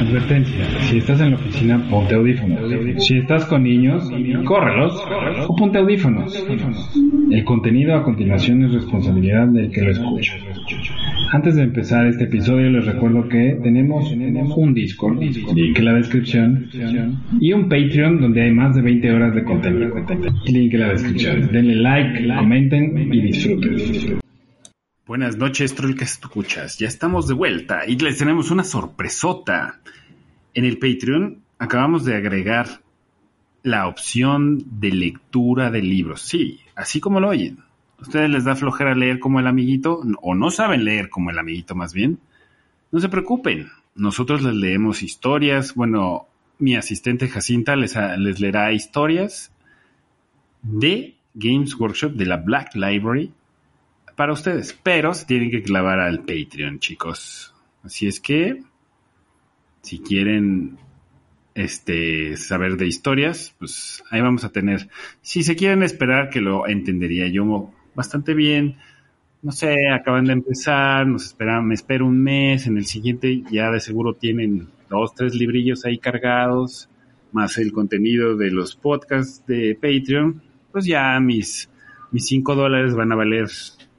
Advertencia, si estás en la oficina, ponte audífonos. Si estás con niños, córrelos o ponte audífonos. El contenido a continuación es responsabilidad del que lo escucha. Antes de empezar este episodio les recuerdo que tenemos un Discord, link en la descripción, y un Patreon donde hay más de 20 horas de contenido. Link en la descripción. Denle like, comenten y disfruten. Buenas noches, que escuchas. Ya estamos de vuelta y les tenemos una sorpresota. En el Patreon acabamos de agregar la opción de lectura de libros. Sí, así como lo oyen. ¿Ustedes les da flojera leer como el amiguito? ¿O no saben leer como el amiguito más bien? No se preocupen. Nosotros les leemos historias. Bueno, mi asistente Jacinta les, les leerá historias de Games Workshop de la Black Library para ustedes, pero se tienen que clavar al Patreon, chicos. Así es que, si quieren este, saber de historias, pues ahí vamos a tener. Si se quieren esperar, que lo entendería yo bastante bien. No sé, acaban de empezar, nos me espero un mes, en el siguiente ya de seguro tienen dos, tres librillos ahí cargados, más el contenido de los podcasts de Patreon, pues ya mis, mis cinco dólares van a valer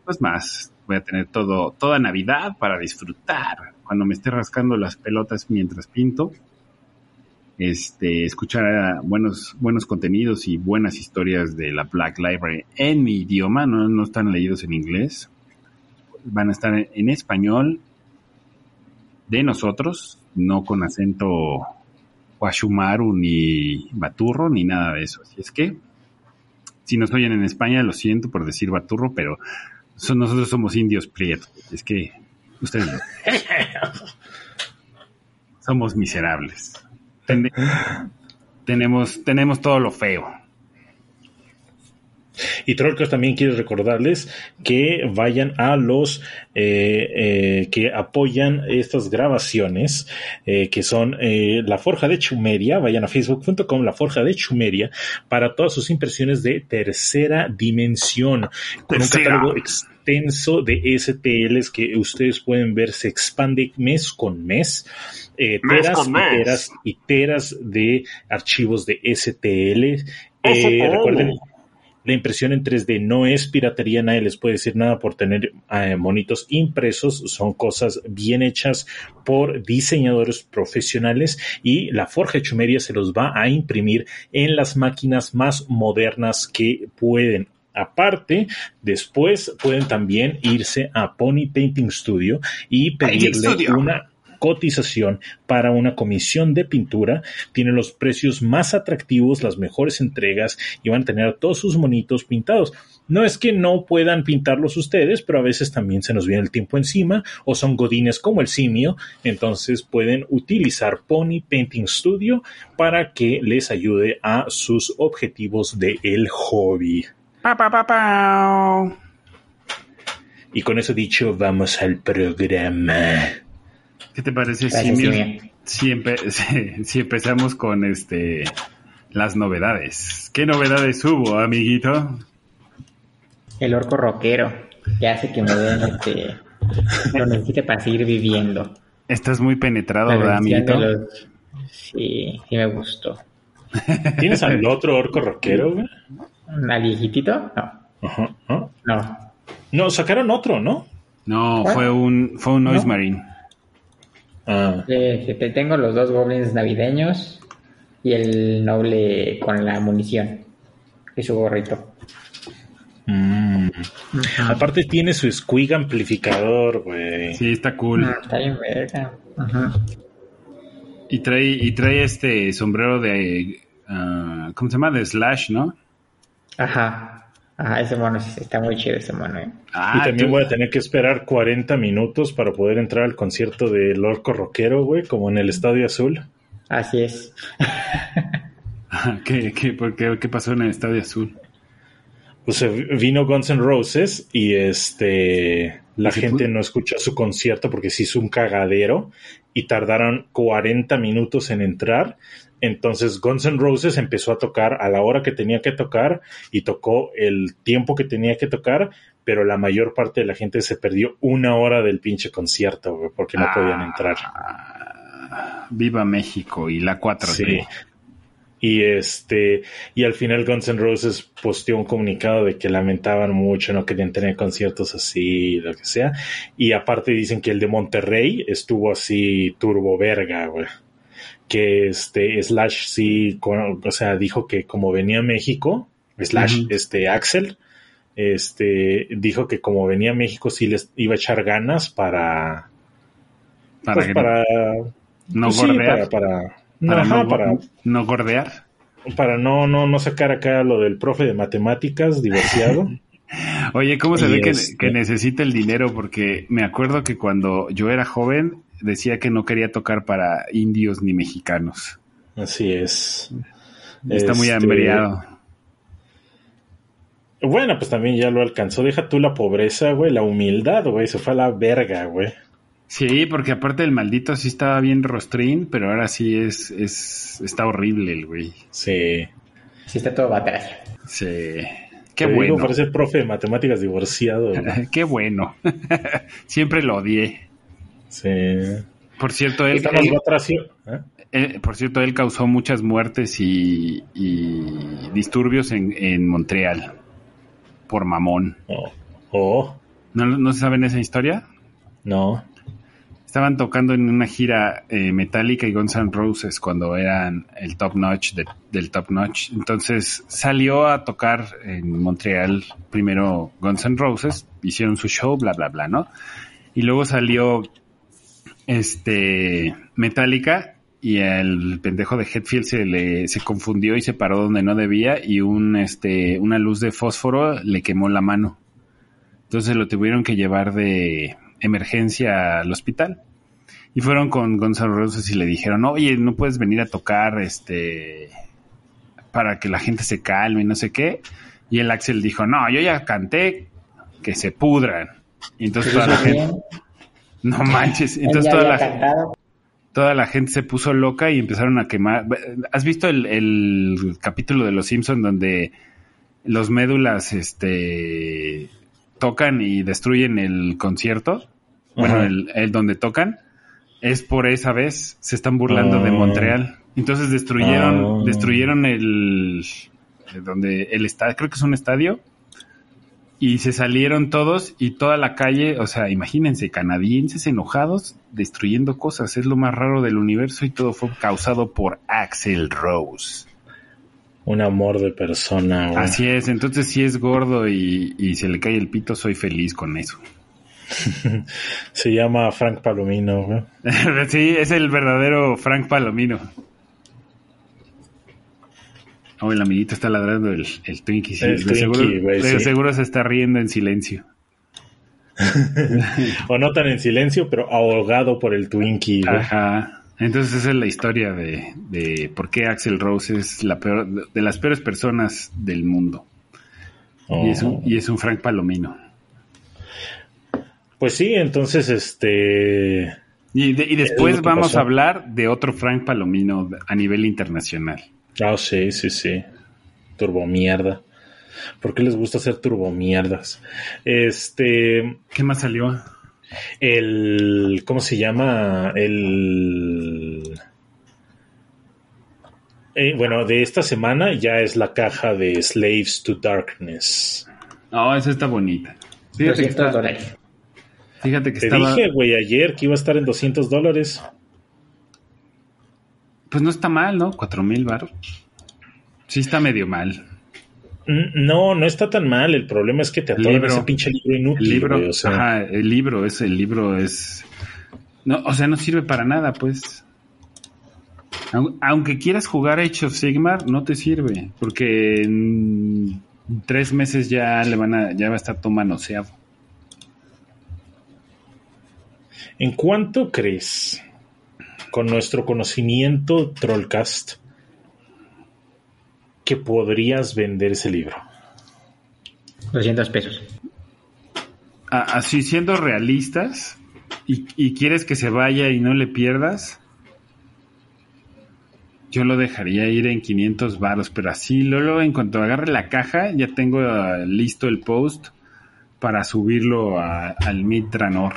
pues más. Voy a tener todo, toda Navidad para disfrutar cuando me esté rascando las pelotas mientras pinto. Este, escuchar buenos, buenos contenidos y buenas historias de la Black Library en mi idioma, no, no están leídos en inglés. Van a estar en, en español de nosotros, no con acento Huashumaru ni Baturro ni nada de eso. Así es que, si nos oyen en España, lo siento por decir Baturro, pero nosotros somos indios prietos. Es que ustedes somos miserables. Ten, tenemos, tenemos todo lo feo. Y Trollcast también quiere recordarles que vayan a los eh, eh, que apoyan estas grabaciones, eh, que son La Forja de Chumeria. Vayan a facebook.com, La Forja de Chumeria, para todas sus impresiones de tercera dimensión. Con un catálogo extenso de STLs que ustedes pueden ver se expande mes con mes. Eh, teras y teras y teras de archivos de STL. Eh, STL. recuerden, la impresión en 3D no es piratería, nadie les puede decir nada por tener eh, monitos impresos, son cosas bien hechas por diseñadores profesionales y la Forja Chumeria se los va a imprimir en las máquinas más modernas que pueden. Aparte, después pueden también irse a Pony Painting Studio y pedirle Studio. una cotización para una comisión de pintura. Tienen los precios más atractivos, las mejores entregas y van a tener todos sus monitos pintados. No es que no puedan pintarlos ustedes, pero a veces también se nos viene el tiempo encima o son godines como el simio, entonces pueden utilizar Pony Painting Studio para que les ayude a sus objetivos de el hobby. Pa, pa, pa, pa. Y con eso dicho, vamos al programa. ¿Qué te parece, Gracias, Simio? Simio. Si, empe- si- si empezamos con este las novedades. ¿Qué novedades hubo, amiguito? El orco rockero, que hace que me den este, lo necesite para seguir viviendo. Estás muy penetrado, ¿verdad, amiguito? los- Sí, sí me gustó. ¿Tienes al otro orco rockero? güey? ¿Al viejitito? No, Ajá, no. No, sacaron otro, ¿no? No, ¿Cuál? fue un fue un Noise ¿No? Marine. Ah, Eh, te- tengo los dos goblins navideños y el noble con la munición y su gorrito. mm. Aparte tiene su squig amplificador, güey. Sí, está cool. Ah, Está bien verga. Ajá. Y trae, y trae este sombrero de. ah, ¿Cómo se llama? De Slash, ¿no? Ajá. Ajá, ese mono está muy chido ese mono, eh. Ah, y también tú- voy a tener que esperar 40 minutos para poder entrar al concierto de Lorco Rockero, güey, como en el Estadio Azul. Así es. ¿Qué, qué, por qué, qué pasó en el Estadio Azul? Pues vino Guns N' Roses y este la ¿Y se gente no escuchó su concierto porque se hizo un cagadero y tardaron 40 minutos en entrar. Entonces Guns N' Roses empezó a tocar a la hora que tenía que tocar y tocó el tiempo que tenía que tocar, pero la mayor parte de la gente se perdió una hora del pinche concierto, porque no podían entrar. Ah, Viva México y la 4T. Sí. Y este, y al final Guns N' Roses posteó un comunicado de que lamentaban mucho, no querían tener conciertos así, lo que sea. Y aparte dicen que el de Monterrey estuvo así turbo verga, güey. Que este Slash sí, con- o sea, dijo que como venía a México, Slash, este Axel, este, dijo que como venía a México sí les iba a echar ganas para, Para pues, que para, no pues sí, gordear. para, para, para, ajá, no, para, no gordear. para no, no, no sacar acá lo del profe de matemáticas divorciado. Oye, ¿cómo se Y ve que, este- que necesita el dinero? Porque me acuerdo que cuando yo era joven decía que no quería tocar para indios ni mexicanos. Así es. Está muy Este, hambriado. Bueno, pues también ya lo alcanzó. Deja tú la pobreza, güey, la humildad, güey. Se fue a la verga, güey. Sí, porque aparte el maldito sí estaba bien rostrín, pero ahora sí es, es está horrible el güey. Sí. Sí está todo batalla. Sí. Qué Te digo, bueno. parece el profe de matemáticas divorciado. Qué bueno. Siempre lo odié. Sí. Por cierto, él, él-. ¿Eh? eh, por cierto, él causó muchas muertes y, y disturbios en, en Montreal. Por mamón. Oh. Oh, ¿No, ¿No se saben esa historia? no. Estaban tocando en una gira eh, Metallica y Guns N' Roses cuando eran el top notch de- del top notch. Entonces salió a tocar en Montreal primero Guns N' Roses, hicieron su show, bla, bla, bla, ¿no? Y luego salió este Metallica y el pendejo de Hetfield se le se confundió y se paró donde no debía y un este una luz de fósforo le quemó la mano. Entonces lo tuvieron que llevar de emergencia al hospital. Y fueron con Gonzalo Roses y le dijeron, oye, no puedes venir a tocar este para que la gente se calme y no sé qué. Y el Axel dijo, no, yo ya canté, que se pudran. Y entonces toda la gente, no manches, entonces toda la, cantado. toda la gente se puso loca y empezaron a quemar. ¿Has visto el, el capítulo de Los Simpson donde los médulas este tocan y destruyen el concierto? Bueno, el, el donde tocan es por esa vez se están burlando de Ah. Montreal. Entonces destruyeron Ah. destruyeron el donde el estadio, creo que es un estadio y se salieron todos y toda la calle, o sea, imagínense, canadienses enojados destruyendo cosas, es lo más raro del universo y todo fue causado por Axel Rose. Un amor de persona. Así es, entonces si es gordo y, y se le cae el pito, soy feliz con eso. Se llama Frank Palomino, sí, es el verdadero Frank Palomino. Oh, el amiguito está ladrando el, el Twinkie. sí, El de, Twinkie, seguro, güey, de sí. seguro se está riendo en silencio. O no tan en silencio, pero ahogado por el Twinkie, güey. Ajá. Entonces esa es la historia de, de por qué Axel Rose es la peor, de las peores personas del mundo. Y, es un, y es un Frank Palomino. Pues sí, entonces, este... Y, de- y Es después vamos pasó. a hablar de otro Frank Palomino a nivel internacional. Ah, sí, sí, sí. Turbomierda. ¿Por qué les gusta hacer turbomierdas? Este... ¿Qué más salió? El... ¿Cómo se llama? El... Eh, bueno, de esta semana ya es la caja de Slaves to Darkness. No, esa está bonita. Fíjate que, 200 está- dólares. fíjate que Te estaba... dije, güey, ayer que iba a estar en 200 dólares. Pues no está mal, ¿no? Cuatro mil baros. Sí está medio mal. Mm, No, no está tan mal. El problema es que te atoran Libro. ese pinche libro inútil. El libro, güey, o sea, ajá, el libro es, el libro es, no, o sea, no sirve para nada, pues. Au- Aunque quieras jugar Age of Sigmar, no te sirve, porque en tres meses ya le van a, ya va a estar todo manoseado. ¿En cuánto crees, con nuestro conocimiento Trollcast, que podrías vender ese libro? 200 pesos. Así siendo realistas y, y quieres que se vaya y no le pierdas, yo lo dejaría ir en 500 varos, pero así luego en cuanto agarre la caja ya tengo listo el post para subirlo a- al Mitranor.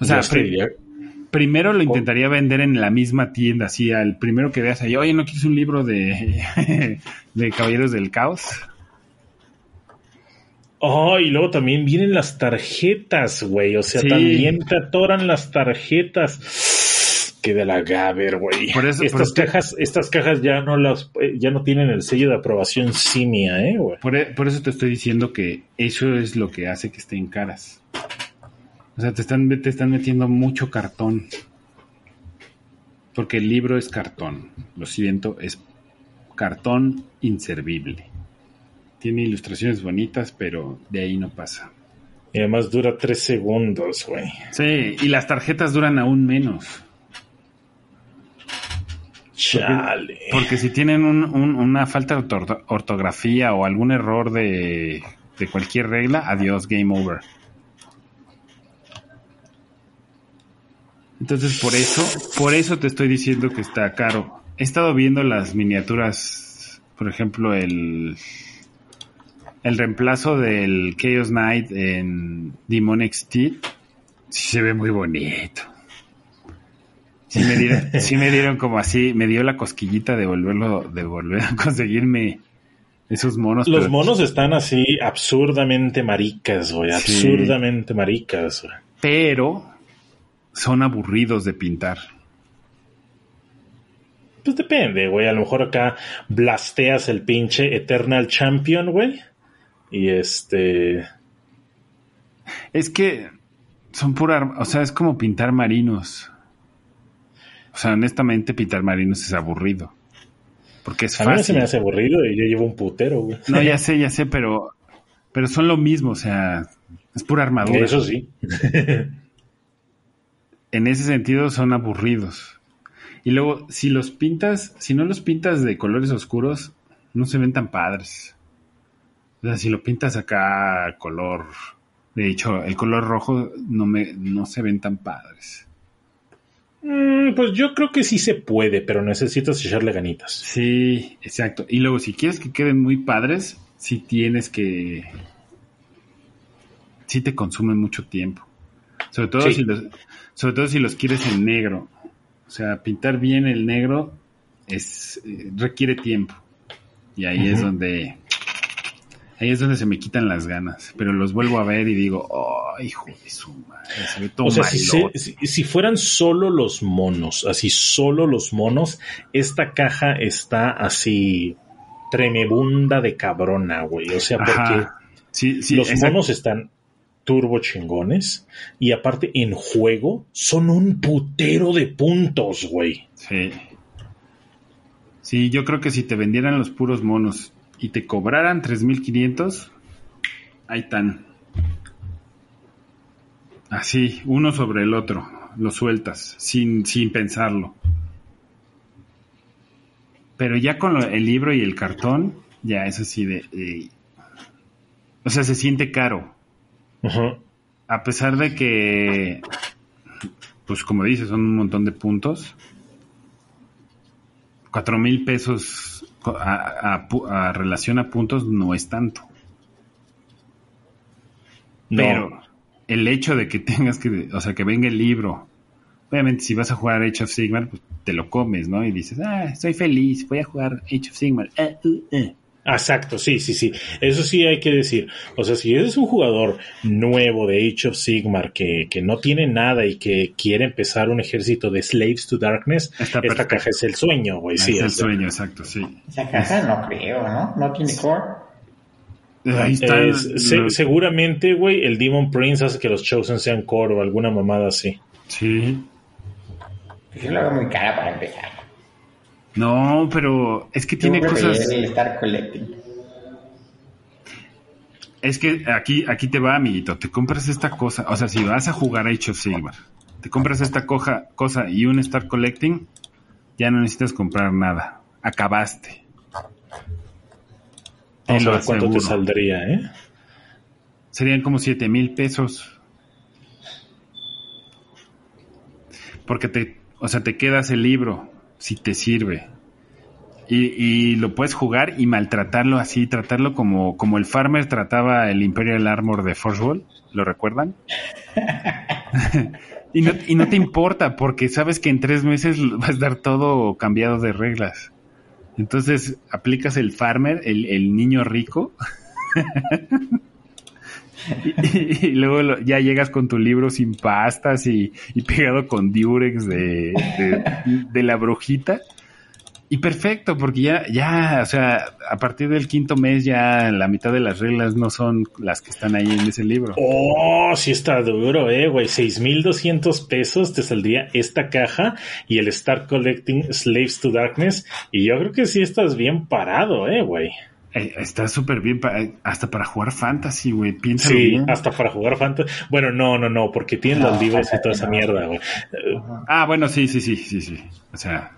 O sea, primero lo intentaría vender en la misma tienda, así al primero que veas ahí, oye, ¿no quieres un libro de, de Caballeros del Caos? Oh, y luego también vienen las tarjetas, güey. O sea, Sí. también te atoran las tarjetas. Que de la Gaber, güey. Por eso- por estas te- cajas, estas cajas ya no las, eh, ya no tienen el sello de aprobación simia, eh, güey. Por, e- por eso te estoy diciendo que eso es lo que hace que estén caras. O sea, te están, te están metiendo mucho cartón. Porque el libro es cartón. Lo siento, es cartón inservible. Tiene ilustraciones bonitas, pero de ahí no pasa. Y además dura tres segundos, güey. Sí, y las tarjetas duran aún menos. Chale. Porque si tienen un- un- una falta de orto- ortografía o algún error de, de cualquier regla, adiós, game over. Entonces por eso, por eso te estoy diciendo que está caro. He estado viendo las miniaturas, por ejemplo, el el reemplazo del Chaos Knight en Demon Steed. Sí se ve muy bonito. Sí me dieron, sí me dieron como así, me dio la cosquillita de volverlo, de volver a conseguirme esos monos. Los pero- monos están así absurdamente maricas, güey. Sí. Absurdamente maricas, güey. pero son aburridos de pintar. Pues depende, güey. A lo mejor acá blasteas el pinche Eternal Champion, güey. Y este. Es que son pura, o sea, es como pintar marinos. O sea, honestamente pintar marinos es aburrido. Porque es A mí no se fácil. me hace aburrido y yo llevo un putero, güey. No, ya sé, ya sé, pero pero son lo mismo, o sea, es pura armadura. Eso sí. en ese sentido son aburridos. Y luego, si los pintas, si no los pintas de colores oscuros, no se ven tan padres. O sea, si lo pintas acá color, de hecho, el color rojo no me, no se ven tan padres. Mm, pues yo creo que sí se puede, pero necesitas echarle ganitas. Sí, exacto. Y luego, si quieres que queden muy padres, sí tienes que, sí te consumen mucho tiempo. Sobre todo Sí. si los, sobre todo si los quieres en negro. O sea, pintar bien el negro es eh, requiere tiempo. Y ahí es donde ahí es donde se me quitan las ganas. Pero los vuelvo a ver y digo, oh, hijo de su madre, se ve todo O sea, si, se- malote". si, si fueran solo los monos, así solo los monos, esta caja está así tremebunda de cabrona, güey. O sea, porque Ajá. Sí, sí, los exacto. monos están turbo chingones y aparte en juego son un putero de puntos, güey. Sí. Sí, yo creo que si te vendieran los puros monos y te cobraran 3500, ahí están. Así, uno sobre el otro, lo sueltas, sin, sin pensarlo. Pero ya con el libro y el cartón, ya es así de... o sea, se siente caro. A pesar de que, pues como dices, son un montón de puntos. Cuatro mil pesos a, a pu- a relación a puntos no es tanto. No. Pero el hecho de que tengas que, o sea, que venga el libro, obviamente si vas a jugar Age of Sigmar, pues te lo comes, ¿no? Y dices, ah, estoy feliz, voy a jugar Age of Sigmar. Eh, uh, eh. Exacto, sí, sí, sí. Eso sí hay que decir. O sea, si eres un jugador nuevo de Age of Sigmar que, que no tiene nada y que quiere empezar un ejército de Slaves to Darkness, Está esta caja es el sueño, güey. Sí, es el sueño, exacto, sí. Esa casa no creo, ¿no? No tiene core. Ahí está. es- se- lo- seguramente, güey, el Demon Prince hace que los Chosen sean core o alguna mamada así. Sí. Pues yo lo veo muy cara para empezar. No, pero es que tiene cosas. el Star Collecting. Es que aquí, aquí te va, amiguito. Te compras esta cosa. O sea, si vas a jugar a Age of Silver, te compras esta coja, cosa y un Star Collecting, ya no necesitas comprar nada. Acabaste. Te Vamos lo a ver cuánto te saldría, ¿eh? Serían como 7 mil pesos. Porque te, o sea, te quedas el libro, si te sirve. Y, y lo puedes jugar y maltratarlo así, tratarlo como, como el farmer trataba el Imperial Armor de Force Wall, ¿lo recuerdan? y, no, y no te importa, porque sabes que en tres meses va a estar todo cambiado de reglas. Entonces aplicas el farmer, el, el niño rico, y, luego ya llegas con tu libro sin pastas y, y pegado con diurex de, de, de la brujita. Y perfecto, porque ya, ya, o sea, a partir del quinto mes ya la mitad de las reglas no son las que están ahí en ese libro. Oh, sí está duro, eh, güey. 6,200 pesos te saldría esta caja y el Start Collecting Slaves to Darkness. Y yo creo que sí estás bien parado, eh, güey. Eh, está súper bien, pa- hasta para jugar fantasy, güey, piénsalo Sí, bien. hasta para jugar Fantasy. Bueno, no, no, no, porque tienen los No, libros y toda esa no. mierda, güey. Eh, Ah, bueno, sí, sí, sí, sí, sí. O sea,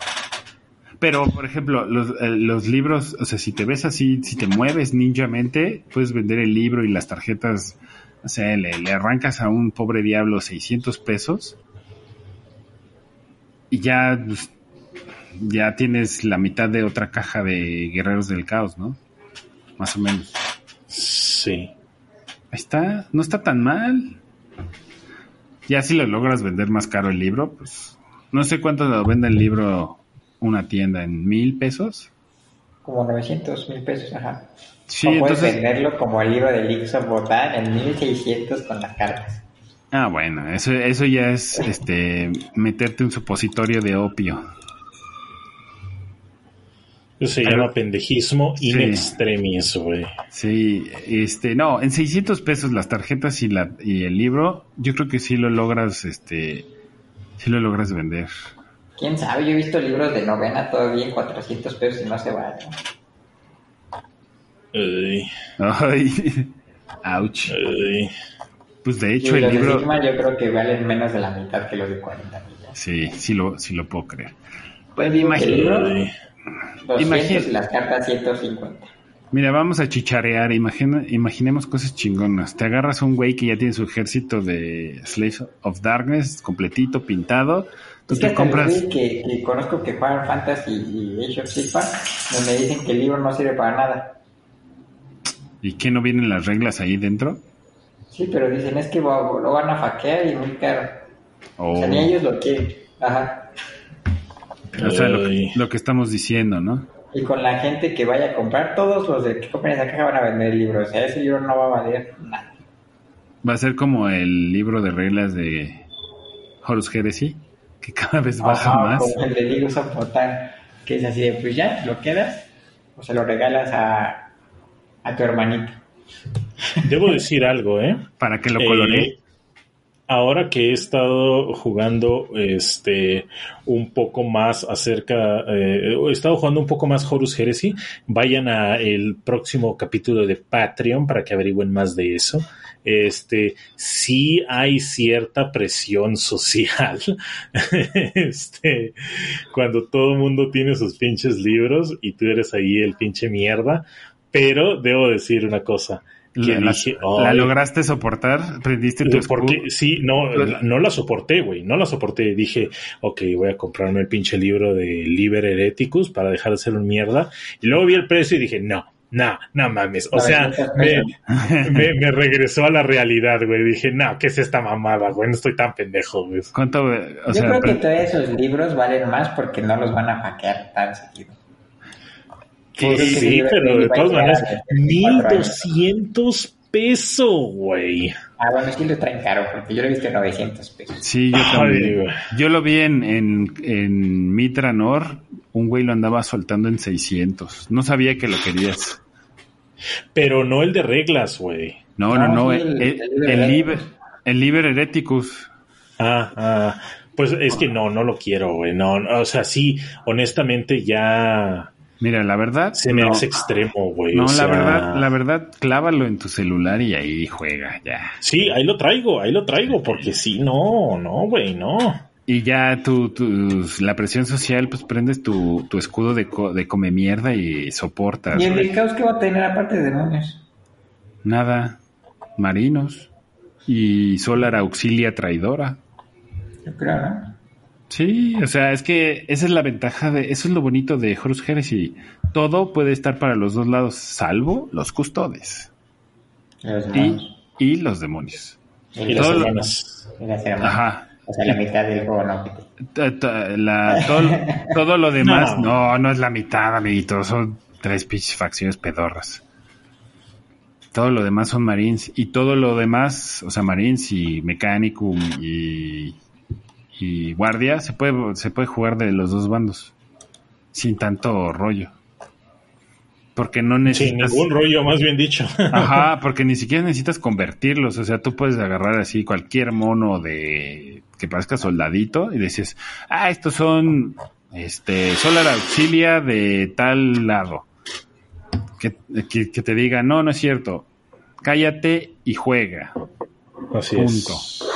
pero por ejemplo, los, eh, los libros, o sea, si te ves así, si te mueves ninjamente, puedes vender el libro y las tarjetas, o sea, le, le arrancas a un pobre diablo 600 pesos y ya, pues, ya tienes la mitad de otra caja de Guerreros del Caos, ¿no? Más o menos. Sí. Ahí está, no está tan mal. Ya si lo logras vender más caro el libro, pues no sé cuánto lo vende el libro una tienda, en mil pesos. Como 900 mil pesos, ajá. Sí, o puedes entonces. venderlo como el libro de Leaks of Botan en 1600 con las cartas. Ah, bueno, eso, eso ya es este meterte un supositorio de opio. Eso se Pero- llama pendejismo in Sí. extremis, güey. Sí, este, no, en 600 pesos las tarjetas y la y el libro, yo creo que sí lo logras, este, sí lo logras vender. Quién sabe, yo he visto libros de novena todavía en 400 pesos y no se van. Ay, Ay, ouch. ay. Pues de hecho el los de libro, Sigma yo creo que valen menos de la mitad que los de 40 millas. sí, sí lo, sí lo puedo creer. Pues ¿El imagínate. libro? Ay. 200 Imagina- y las cartas 150. Mira, vamos a chicharear. Imagina, imaginemos cosas chingonas. Te agarras a un güey que ya tiene su ejército de Slaves of Darkness completito, pintado. Tú Es te compras. güeyes que, que conozco que juegan Fantasy y Age of Sigmar, donde dicen que el libro no sirve para nada. ¿Y qué no vienen las reglas ahí dentro? Sí, pero dicen es que lo van a faquear y muy caro. O O, sea, ni ellos lo quieren. Ajá. O sea, lo, lo que estamos diciendo, ¿no? Y con la gente que vaya a comprar, todos los de que compren esa caja van a vender el libro. O sea, ese libro no va a valer nada. Va a ser como el libro de reglas de Horus Heresy, que cada vez baja Ajá, más. Como el de of Botan, que es así de, pues ya, lo quedas o se lo regalas a, a tu hermanito. Debo decir algo, ¿eh? Para que lo Eh, coloree. Ahora que he estado jugando este un poco más acerca eh, he estado jugando un poco más Horus Heresy vayan a el próximo capítulo de Patreon para que averigüen más de eso. Este sí hay cierta presión social este cuando todo mundo tiene sus pinches libros y tú eres ahí el pinche mierda pero debo decir una cosa La, la- dije, ¿la "Ay, lograste soportar? ¿Prendiste tu porque sí, no, la- no la soporté, güey, no la soporté. Dije, ok, voy a comprarme el pinche libro de Liber Hereticus para dejar de ser un mierda. Y luego vi el precio y dije, no, no, no mames. O sea, 900 me, me, me regresó a la realidad, güey. Dije, no, ¿qué es esta mamada, güey? No estoy tan pendejo, güey. ¿Cuánto? O Yo sea, creo que todos esos libros valen más porque no los van a hackear tan seguido. Pues Sí, sí, sí, pero de todas maneras, sí, sí, cuatro años. 1200 pesos, güey. Ah, bueno, es que lo traen caro, porque yo lo he visto en 900 pesos. Sí, yo Ay, también. güey. Yo lo vi en, en, en Mitranor, un güey lo andaba soltando en 600. No sabía que lo querías. Pero no el de reglas, güey. No, no, No, no, el, el- el, el Liber, el Liber Hereticus. Ah, ah, pues es que no, no lo quiero, güey. No, no, o sea, sí, honestamente ya Mira, la verdad, se me no, hace extremo, güey. no o la verdad, la verdad, clávalo en tu celular y ahí juega, ya. Sí, ahí lo traigo, ahí lo traigo, porque sí, no, no, güey, no. Y ya tu, tu- la presión social, pues prendes tu, tu escudo de, co- de come mierda y soportas. ¿Y el del caos que va a tener aparte de demonios? Nada, marinos y Solar Auxilia Traidora. Yo creo, ¿no? Sí, o sea, es que esa es la ventaja de, eso es lo bonito de Horus Heresy. Todo puede estar para los dos lados, salvo los custodes y, demonios. y los demonios. Y Y los hermanas. Ajá. O sea, la mitad del juego no. La- todo, todo lo demás, No. no. no, es la mitad, amiguito, son tres pinches facciones pedorras. Todo lo demás son Marines y todo lo demás, o sea, Marines y Mechanicum y, y Guardia, se puede, se puede jugar de los dos bandos sin tanto rollo. Porque no Sin necesitas... ningún rollo, más bien dicho. Ajá, porque ni siquiera necesitas convertirlos. O sea, tú puedes agarrar así cualquier mono de que parezca soldadito y dices, ah, estos son este Solar Auxilia de tal lado. Que, que, que te diga, no, no es cierto. Cállate y juega. Así Punto. es.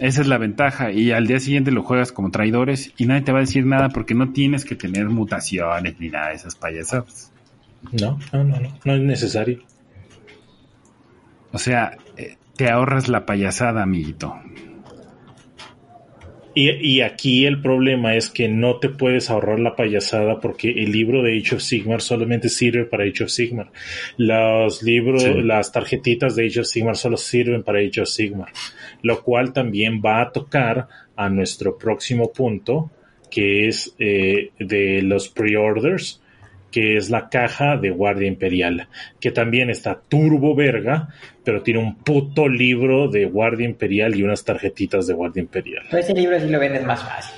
Esa es la ventaja. Y al día siguiente lo juegas como traidores y nadie te va a decir nada porque no tienes que tener mutaciones ni nada de esas payasadas. No, no, no, no, no es necesario. O sea, eh, te ahorras la payasada, amiguito. Y, y aquí el problema es que no te puedes ahorrar la payasada porque el libro de Age of Sigmar solamente sirve para Age of Sigmar. Los libros, Sí. las tarjetitas de Age of Sigmar solo sirven para Age of Sigmar. Lo cual también va a tocar a nuestro próximo punto, que es eh, de los pre-orders, que es la caja de Guardia Imperial, que también está turbo verga, pero tiene un puto libro de Guardia Imperial y unas tarjetitas de Guardia Imperial. Pero ese libro sí lo vendes más fácil.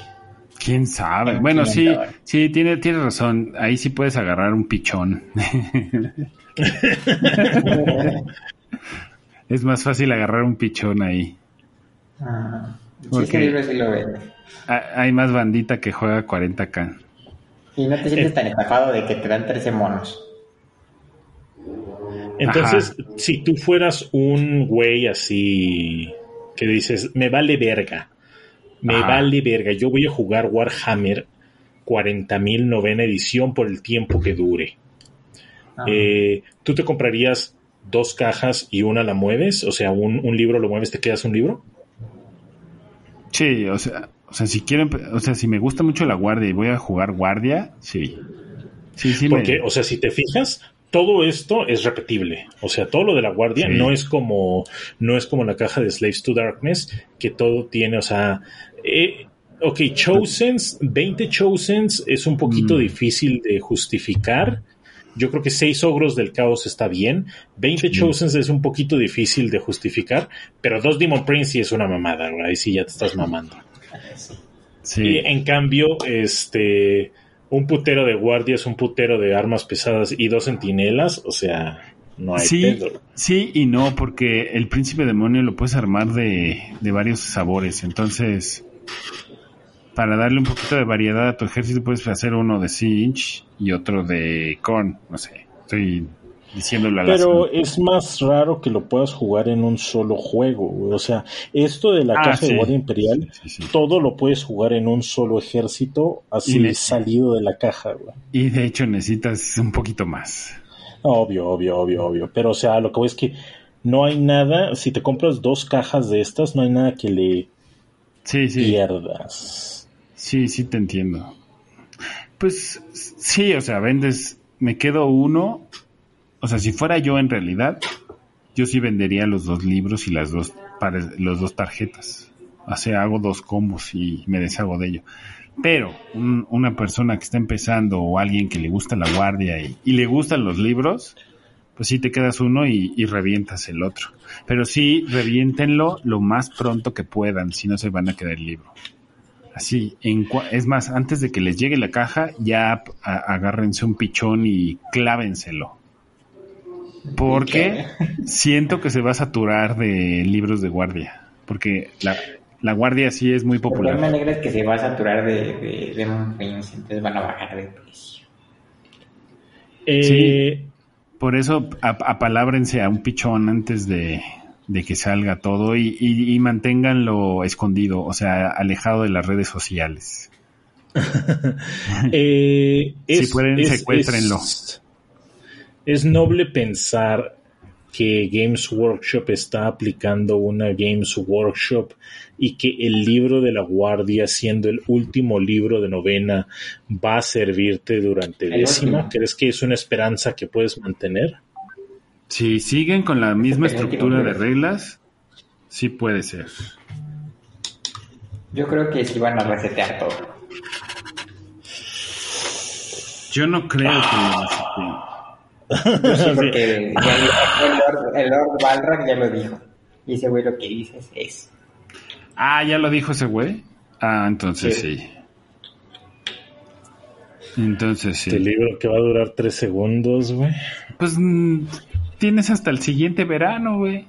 ¿Quién sabe? Bueno, sí, sí, tiene, tiene razón. Ahí sí puedes agarrar un pichón. es más fácil agarrar un pichón ahí. Ajá. Sí, ese libro sí lo vendes. Ha- Hay más bandita que juega 40k. Y no te sientes tan estafado de que te dan 13 monos. Entonces, si tú fueras un güey así que dices, me vale verga, me Ajá. vale verga, yo voy a jugar Warhammer 40.000 novena edición por el tiempo que dure. Eh, ¿Tú te comprarías dos cajas y una la mueves? O sea, un, un libro lo mueves, te quedas un libro. Sí, o sea, o sea, si quiero, o sea, si me gusta mucho la guardia y voy a jugar guardia, sí. Sí, sí, me- Porque, o sea, si te fijas, todo esto es repetible. O sea, todo lo de la guardia Sí. no es como, no es como la caja de Slaves to Darkness, que todo tiene, o sea, eh, ok, Chosens, 20 Chosens es un poquito Mm. difícil de justificar. Yo creo que 6 ogros del caos está bien. 20 Chosens es un poquito difícil de justificar, pero dos Demon Prince sí es una mamada. Ahí sí ya te estás mamando. Sí. Y en cambio, este, un putero de guardias, un putero de armas pesadas y dos centinelas, o sea, no hay Sí, pedo. sí y no, porque el príncipe demonio lo puedes armar de, de varios sabores. Entonces, para darle un poquito de variedad a tu ejército, puedes hacer uno de Sinch y otro de Korn. No sé, estoy Pero es más raro que lo puedas jugar en un solo juego. güey. O sea, esto de la Ah, caja sí. de guardia imperial, Sí, sí. todo lo puedes jugar en un solo ejército, así le- salido de la caja. güey. Y de hecho necesitas un poquito más. Obvio, obvio, obvio, obvio. Pero, o sea, lo que voy es que no hay nada, si te compras dos cajas de estas, no hay nada que le Sí, sí. pierdas. Sí, sí te entiendo. Pues sí, o sea, vendes, me quedo uno. O sea, si fuera yo en realidad, yo sí vendería los dos libros y las dos los dos tarjetas. O sea, hago dos combos y me deshago de ello. Pero un- una persona que está empezando o alguien que le gusta la guardia y, le gustan los libros, pues sí te quedas uno y, revientas el otro. Pero sí, reviéntenlo lo más pronto que puedan, si no se van a quedar el libro. Así, en es más, antes de que les llegue la caja, ya agárrense un pichón y clávenselo. Porque siento que se va a saturar de libros de guardia. Porque la, la guardia sí es muy El problema popular. negro es que se va a saturar de, de, de entonces van a bajar de precio. Eh, Por eso ap- apalábrense a un pichón antes de, de que salga todo y, y, y manténganlo escondido, o sea, alejado de las redes sociales. eh, Si pueden, secuéstrenlo. Es, es noble pensar que Games Workshop está aplicando una Games Workshop y que el libro de la guardia, siendo el último libro de novena, va a servirte durante décima. ¿Crees que es una esperanza que puedes mantener? Si siguen con la misma estructura de reglas, sí puede ser. Yo creo que sí van a resetear todo. Yo no creo que lo. Yo sí, porque ya el, Lord, el Lord Balrog ya lo dijo. Y ese güey lo que dice es. Ah, ya lo dijo ese güey. Ah, entonces Sí. sí. Entonces Este sí. libro que va a durar tres segundos, güey. Pues mm, tienes hasta el siguiente verano, güey.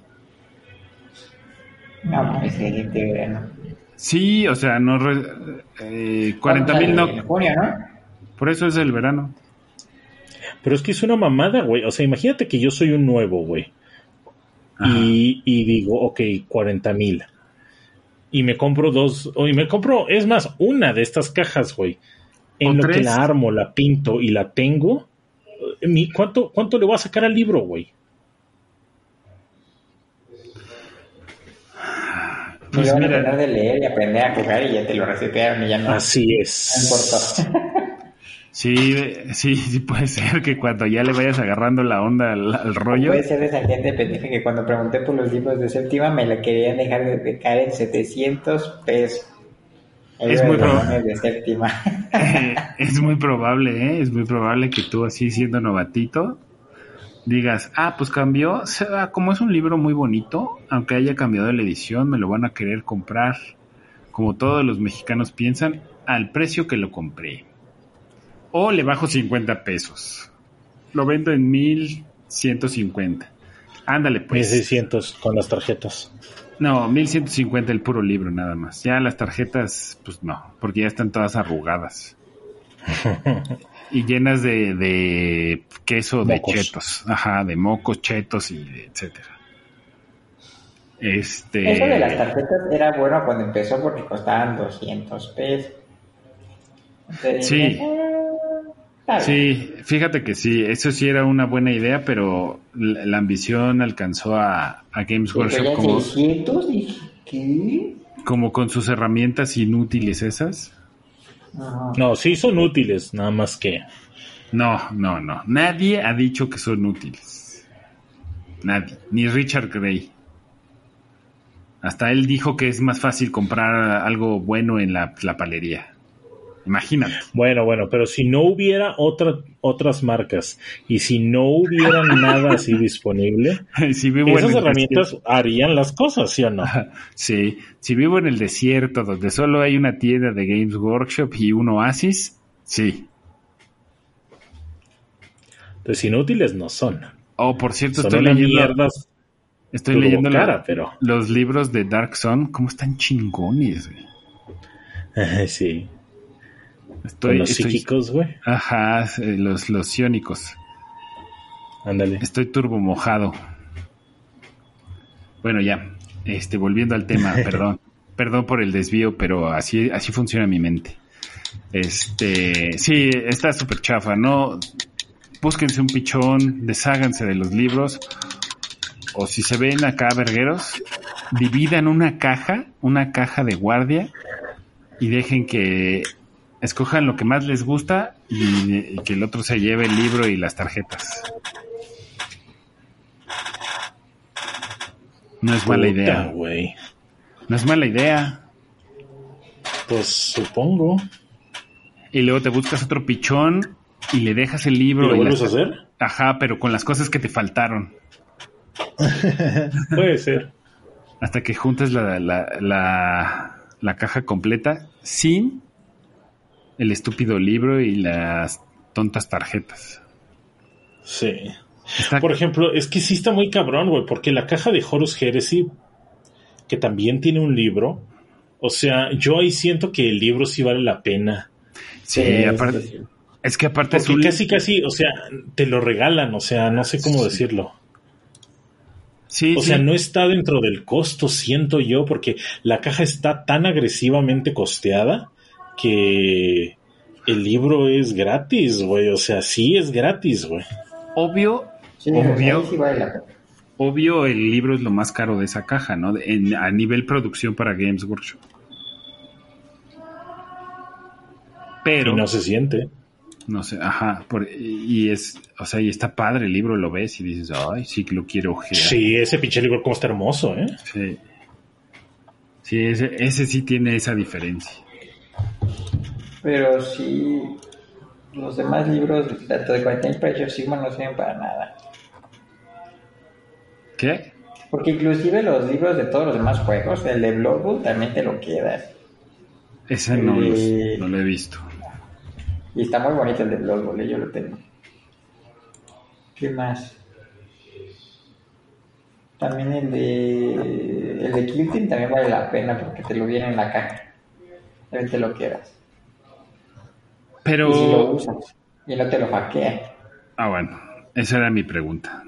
No, mames, siguiente verano. Sí, o sea, no. re- eh, 40 mil no. junio, ¿no? Por eso es el verano. Pero es que es una mamada, güey. O sea, imagínate que yo soy un nuevo, güey. Y, y digo, ok, 40 mil. Y me compro dos, o y me compro, es más, una de estas cajas, güey. En O lo que la armo, la pinto y la tengo, eh, mi- ¿cuánto, ¿cuánto le voy a sacar al libro, güey? Pues mira. de leer y aprender a jugar y ya te lo resetearon y ya no, Así no es. importó. Sí, sí, sí puede ser que cuando ya le vayas agarrando la onda al, al rollo. Puede ser de esa gente pendeja que cuando pregunté por los libros de séptima me la querían dejar de, de caer en 700 pesos. El Es muy de probable. séptima. Eh, es muy probable, ¿eh? Es muy probable que tú así siendo novatito digas, ah, pues cambió, como es un libro muy bonito, aunque haya cambiado la edición, me lo van a querer comprar, como todos los mexicanos piensan, al precio que lo compré. O le bajo 50 pesos. Lo vendo en 1150. Ándale, pues. 1600 con las tarjetas. No, 1150 el puro libro nada más. Ya las tarjetas, pues no, porque ya están todas arrugadas. y llenas de, de queso de chetos. Ajá, de mocos, chetos y de etcétera. Este. Eso de las tarjetas era bueno cuando empezó porque costaban 200 pesos. Entonces, Sí. eh, Sí, fíjate que sí, eso sí era una buena idea, pero la, la ambición alcanzó a, a Games Y Workshop como, 600 dije, ¿qué? como con sus herramientas inútiles esas. Ajá. No, sí son útiles, nada más que. No, no, no. Nadie ha dicho que son útiles. Nadie. Ni Richard Gray. Hasta él dijo que es más fácil comprar algo bueno en la, la palería. Imagínate. Bueno, bueno, pero si no hubiera otra, otras marcas y si no hubiera nada así disponible, si vivo esas herramientas harían las cosas, ¿sí o no? sí, si vivo en el desierto donde solo hay una tienda de Games Workshop y un oasis, sí. Pues inútiles no son. Oh, por cierto, Son estoy leyendo, mierda. estoy turbo leyendo la- cara, pero- los libros de Dark Sun. ¿Cómo están chingones? güey? sí. Estoy, los estoy- psíquicos, güey. Ajá, eh, los, los ciónicos. Ándale. Estoy turbo mojado. Bueno, ya. Este, volviendo al tema, perdón. Perdón por el desvío, pero así, así funciona mi mente. Este, sí, está súper chafa, ¿no? Búsquense un pichón, desháganse de los libros. O si se ven acá, vergueros, dividan una caja, una caja de guardia, y dejen que escojan lo que más les gusta y, y que el otro se lleve el libro y las tarjetas. No es mala Puta, idea. No es mala idea. Pues supongo. Y luego te buscas otro pichón y le dejas el libro. ¿Y lo y vuelves a hacer? Ajá, pero con las cosas que te faltaron. Puede ser. Hasta que juntes la, la, la, la caja completa sin el estúpido libro y las tontas tarjetas. Sí. Está- Por ejemplo, es que sí está muy cabrón, güey, porque la caja de Horus Heresy, que también tiene un libro, o sea, yo ahí siento que el libro sí vale la pena. sí, Sí, aparte, es que aparte es Porque un... casi, casi, o sea, te lo regalan, o sea, no sé cómo decirlo. Sí, O sí. sea, no está dentro del costo, siento yo, porque la caja está tan agresivamente costeada que el libro es gratis, güey. O sea, sí es gratis, güey. Obvio, Sí, obvio, ahí sí vale la pena. obvio el libro es lo más caro de esa caja, ¿no? En- a nivel producción para Games Workshop. Pero... Y no se siente. No sé, ajá, por- y es, o sea, y está padre el libro, lo ves y dices, ay, sí que lo quiero ojear. Sí, ese pinche libro como está hermoso, ¿eh? Sí, Sí, ese, ese sí tiene esa diferencia. Pero sí, los demás libros, tanto de Quentin Pressure Sigma, no sirven para nada. ¿Qué? Porque inclusive los libros de todos los demás juegos, el de Bloodbound también te lo quedas. Ese no, lo- Eh. no lo he visto. Y está muy bonito el de Bloodbound, eh, yo lo tengo. ¿Qué más? También el de el de Kill Team también vale la pena porque te lo viene en la caja. También te lo quedas. Pero... Y si lo usas y no te lo hackean. Ah, bueno, esa era mi pregunta.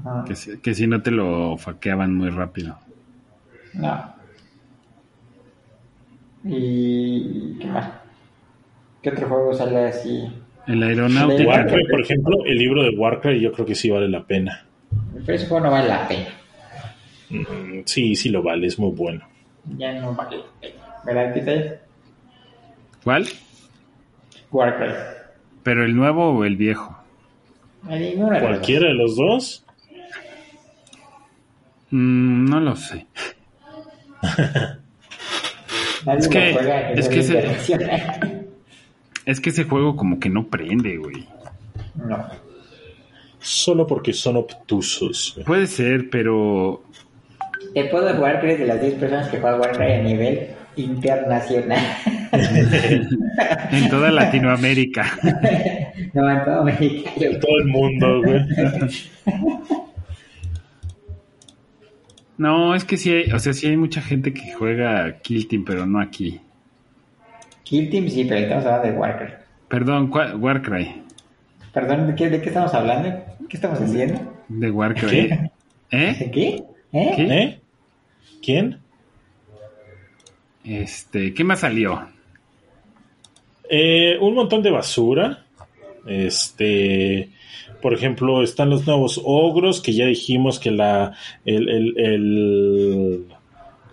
Ajá. Que si, que si no te lo faqueaban muy rápido. No. ¿Y qué más? ¿Qué otro juego sale así? El aeronáutica. Warcry, por ejemplo, el libro de Warcry yo creo que sí vale la pena. Pero ese juego no vale la pena. Mm, Sí, sí lo vale, es muy bueno. Ya no vale la pena. ¿Verdad? ¿Cuál? Warcraft. ¿Pero el nuevo o el viejo? Los Cualquiera de los dos. Mm, no lo sé. Es que- juega, es que ese-. Es que ese juego como que no prende, güey. No. Solo porque son obtusos. güey. Puede ser, pero... Te puedo jugar eres de las 10 personas que juegan Warcraft a nivel internacional. En toda Latinoamérica. no, en todo México. Todo el mundo, güey. No, es que sí hay, o sea, sí hay mucha gente que juega Kill Team, pero no aquí. Kill Team sí, pero estamos hablando de Warcraft. Perdón, ¿cuál- Warcry. Perdón, ¿de qué, de qué estamos hablando? ¿Qué estamos haciendo? De Warcry. ¿Qué? ¿Eh? ¿De qué? ¿Eh? ¿Qué? ¿Eh? ¿Quién? Este, ¿qué más salió? Eh, un montón de basura. Este, por ejemplo, están los nuevos ogros que ya dijimos que la, el, el- el-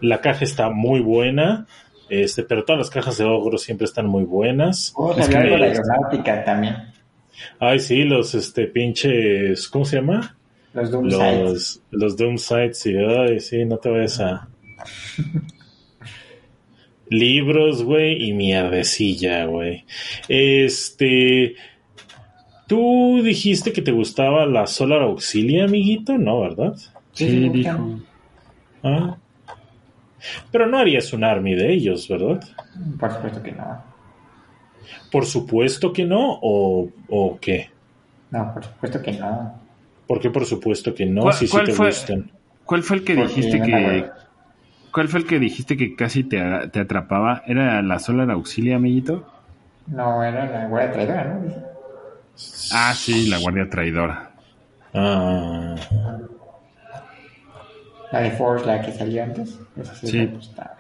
la caja está muy buena. Este, pero todas las cajas de ogros siempre están muy buenas. Vamos a Es que hablar de aeronáutica también. Ay, sí, los este pinches, ¿cómo se llama? Los Doom Sites. Los, los Doom Sites, sí, ay, sí, no te vayas a. Libros, güey, y mierdecilla, güey. Este. Tú dijiste que te gustaba la Solar Auxilia, amiguito, ¿no, verdad? Sí, Sí, dijo. Ah. Pero no harías un army de ellos, ¿verdad? Por supuesto que no. Por supuesto que no, o, o qué. No, por supuesto que no. ¿Por qué por supuesto que no? ¿Cuál- Si sí cuál te fue? gustan. ¿Cuál fue el que Porque dijiste que... ¿Cuál fue el que dijiste que casi te, te atrapaba? ¿Era la Solar Auxilia, amiguito? No, era la guardia traidora, ¿no? Ah, sí, la Guardia Traidora. Ah. La de Force, la que salió antes. Esa sí, Sí. me gustaba.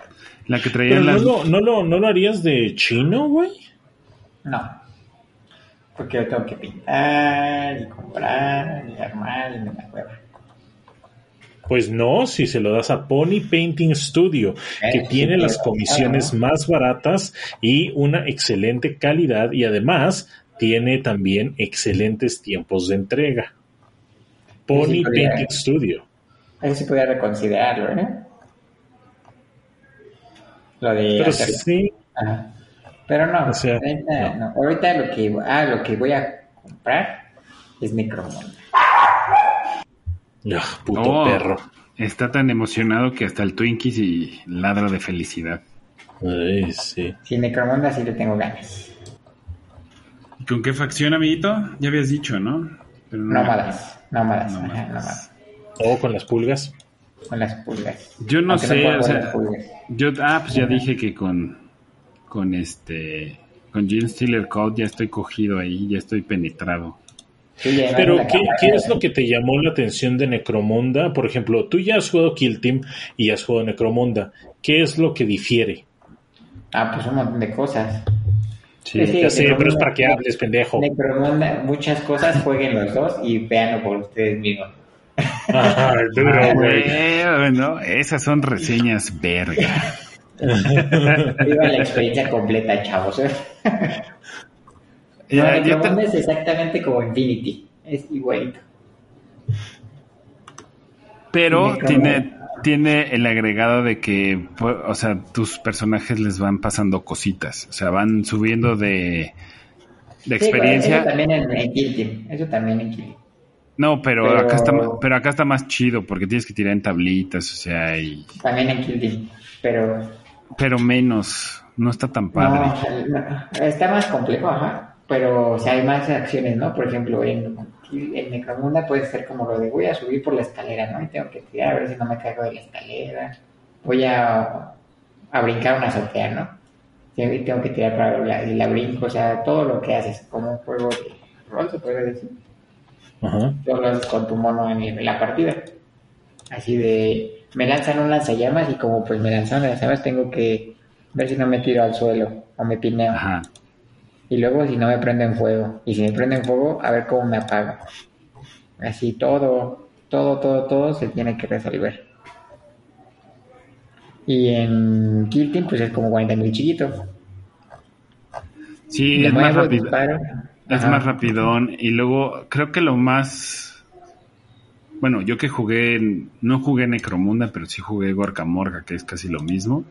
La que traía Pero no las... lo, no, lo, no lo harías de chino, güey. No. Porque yo tengo que pintar y comprar y armar y me la hueva. Pues no, si se lo das a Pony Painting Studio, que Eh, tiene sí, las comisiones más baratas y una excelente calidad y además tiene también excelentes tiempos de entrega. Pony Sí, podría. Painting Studio. Eso sí podría reconsiderarlo, ¿eh? Lo de Pero hacer- sí, Ajá. Pero no, O sea, ahorita, no. ahorita lo que ah, lo que voy a comprar es Necromunda. Ah, puto Oh, perro. Está tan emocionado que hasta el Twinkies y ladra de felicidad. Ay, sí. Sí, Necromunda sí le tengo ganas. ¿Y ¿Con qué facción, amiguito? Ya habías dicho, ¿no? Pero no- Nómadas, nómadas, ajá, Nómadas. nómadas. O con las pulgas. Con las pulgas. Yo no Aunque sé, o sea, yo, ah, pues ya dije que con, con este, con Gene Steeler Code ya estoy cogido ahí, ya estoy penetrado. Sí, Pero, ¿qué, es lo que te llamó la atención de Necromunda? Por ejemplo, tú ya has jugado Kill Team y has jugado Necromunda. ¿Qué es lo que difiere? Ah, pues un montón de cosas. Sí. Sí, ya sé, pero es Necromunda- para que hables, pendejo. Necromunda, muchas cosas, jueguen los dos y véanlo por ustedes mismos. Ajá, duro, Ah, güey. bueno, esas son reseñas verga. Viva la experiencia completa, chavos. No, Ya- ya te- Necromunda es exactamente como Infinity. Es igualito. pero tiene, tiene el agregado de que, pu- o sea, tus personajes les van pasando cositas, o sea, van subiendo de, de Sí, experiencia. eso también en, en Kill Team. Eso también en Kill Team. No, pero, Pero- acá está, pero acá está más chido porque tienes que tirar en tablitas, o sea, y, También en Kill Team. Pero pero menos, no está tan padre. no, está más complejo, ajá. Pero o sea, hay más acciones, ¿no? Por ejemplo, en, en Necromunda puede ser como lo de voy a subir por la escalera, ¿no? Y tengo que tirar a ver si no me caigo de la escalera. Voy a, a brincar una azotea, ¿no? Y tengo que tirar para la, y la brinco, o sea, todo lo que haces, como un juego de rol, se puede decir. Ajá. Lo haces con tu mono en, en la partida. Así de, me lanzan un lanzallamas y como pues me lanzan lanzallamas tengo que ver si no me tiro al suelo o me pineo. Ajá. Y luego si no me prendo en fuego. Y si me prendo en fuego, a ver cómo me apago. Así todo, todo, todo, todo se tiene que resolver. Y en Kill Team pues es como 40 mil chiquito. Sí, es más rápido. disparo. Es Ajá. más rapidón. Y luego, creo que lo más. Bueno, yo que jugué. No jugué Necromunda, pero sí jugué Gorka Morga, que es casi lo mismo.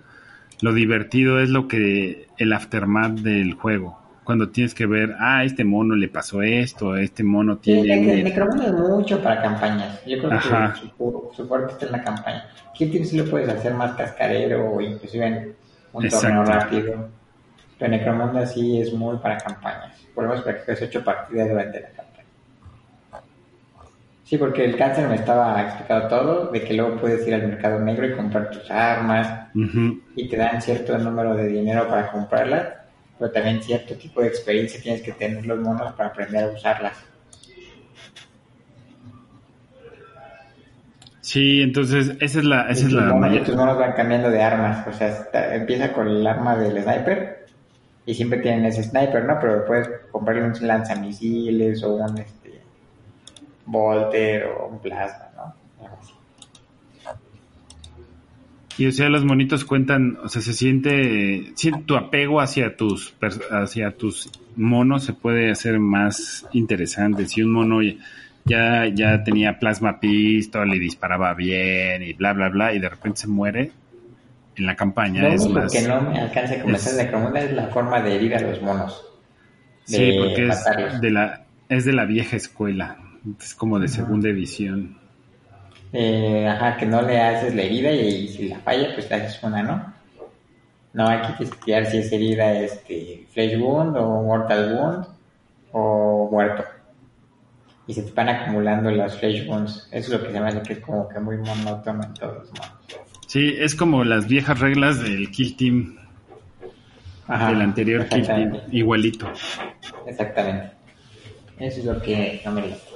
Lo divertido es lo que. El aftermath del juego. Cuando tienes que ver, ah, este mono le pasó esto, este mono Sí, el tiene. Es mucho para campañas. Yo creo Ajá. que su, su fuerte está en la campaña. Team sí lo puedes hacer más cascarero o inclusive en un torneo rápido. Pero Necromunda sí es muy para campañas. Por lo menos practicas ocho partidas durante la campaña. Sí, porque el cáncer me estaba explicado todo, de que luego puedes ir al mercado negro y comprar tus armas y te dan cierto número de dinero para comprarlas, pero también cierto tipo de experiencia tienes que tener los monos para aprender a usarlas. Sí, entonces, esa es la. Esa Y es tus, la mayor- tus monos van cambiando de armas. O sea, está- empieza con el arma del sniper y siempre tienen ese sniper, ¿no? Pero puedes comprarle un lanzamisiles o un este, volter o un plasma, ¿no? Algo así. Y o sea, los monitos cuentan, o sea, se siente, siente tu apego hacia tus hacia tus monos se puede hacer más interesante. Si un mono ya ya tenía plasma pistol y disparaba bien y bla bla bla y de repente se muere en la campaña Lo es único más que no me alcanza a es- de Necromunda es la forma de herir a los monos. Sí, porque es de la es de la vieja escuela, es como de segunda edición. Eh, ajá, que no le haces la herida y si la falla, pues le haces una, ¿no? No, tienes que tirar si es herida este, Flesh Wound o Mortal Wound o muerto. Y se te van acumulando las Flesh Wounds. Eso es lo que se me hace que es como que muy monótono en todos los modos. Sí, es como las viejas reglas del Kill Team, Ajá, del anterior Kill Team, igualito. Exactamente. Eso es lo que no me gusta.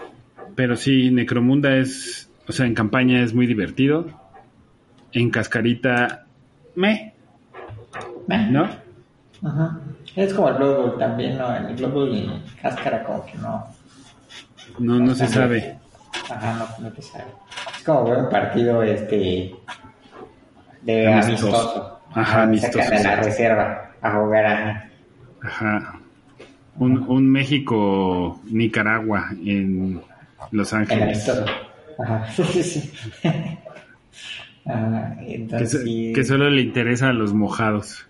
Pero sí, Necromunda es, o sea, en campaña es muy divertido. En cascarita, me, ¿no? Ajá. Es como el Blood Bowl también, ¿no? El Blood Bowl y Cáscara como que no... No, no se sabe. Ajá, no, no te sabe. Es como un partido este de Amistoso. amistoso. Ajá, amistoso, Sacan a la reserva a jugar a... Ajá. Un, un México-Nicaragua en Los El Ángeles. amistoso. Ajá, sí, sí, Que, solo le interesa a los mojados.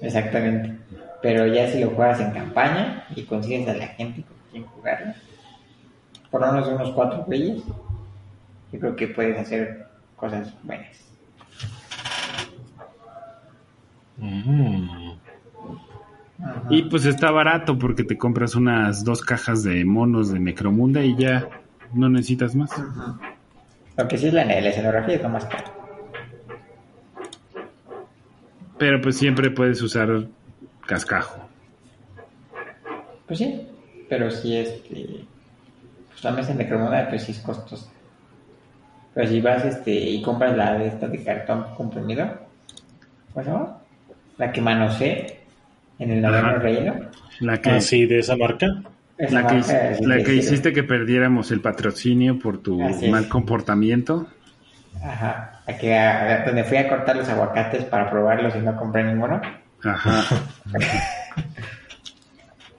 Exactamente. Pero ya si lo juegas en campaña y consigues a la gente con quien jugarlo, por lo menos unos cuatro güeyes, yo creo que puedes hacer cosas buenas. Mm. Y pues está barato porque te compras unas dos cajas de monos de Necromunda y ya no necesitas más. Ajá. Lo que sí es la, la escenografía es lo más caro. Pero pues siempre puedes usar cascajo. Pues sí, pero sí este pues la mesa de Necromunda pues sí es costosa. Pero si vas este y compras la de esta de cartón comprimido, ¿cómo se llama? La que manosé en el noveno reino. La que, Ah, sí, de esa marca. La que, la que hiciste que perdiéramos el patrocinio por tu Así es. mal comportamiento. Ajá. Que a- donde fui a cortar los aguacates para probarlos y no compré ninguno. Ajá.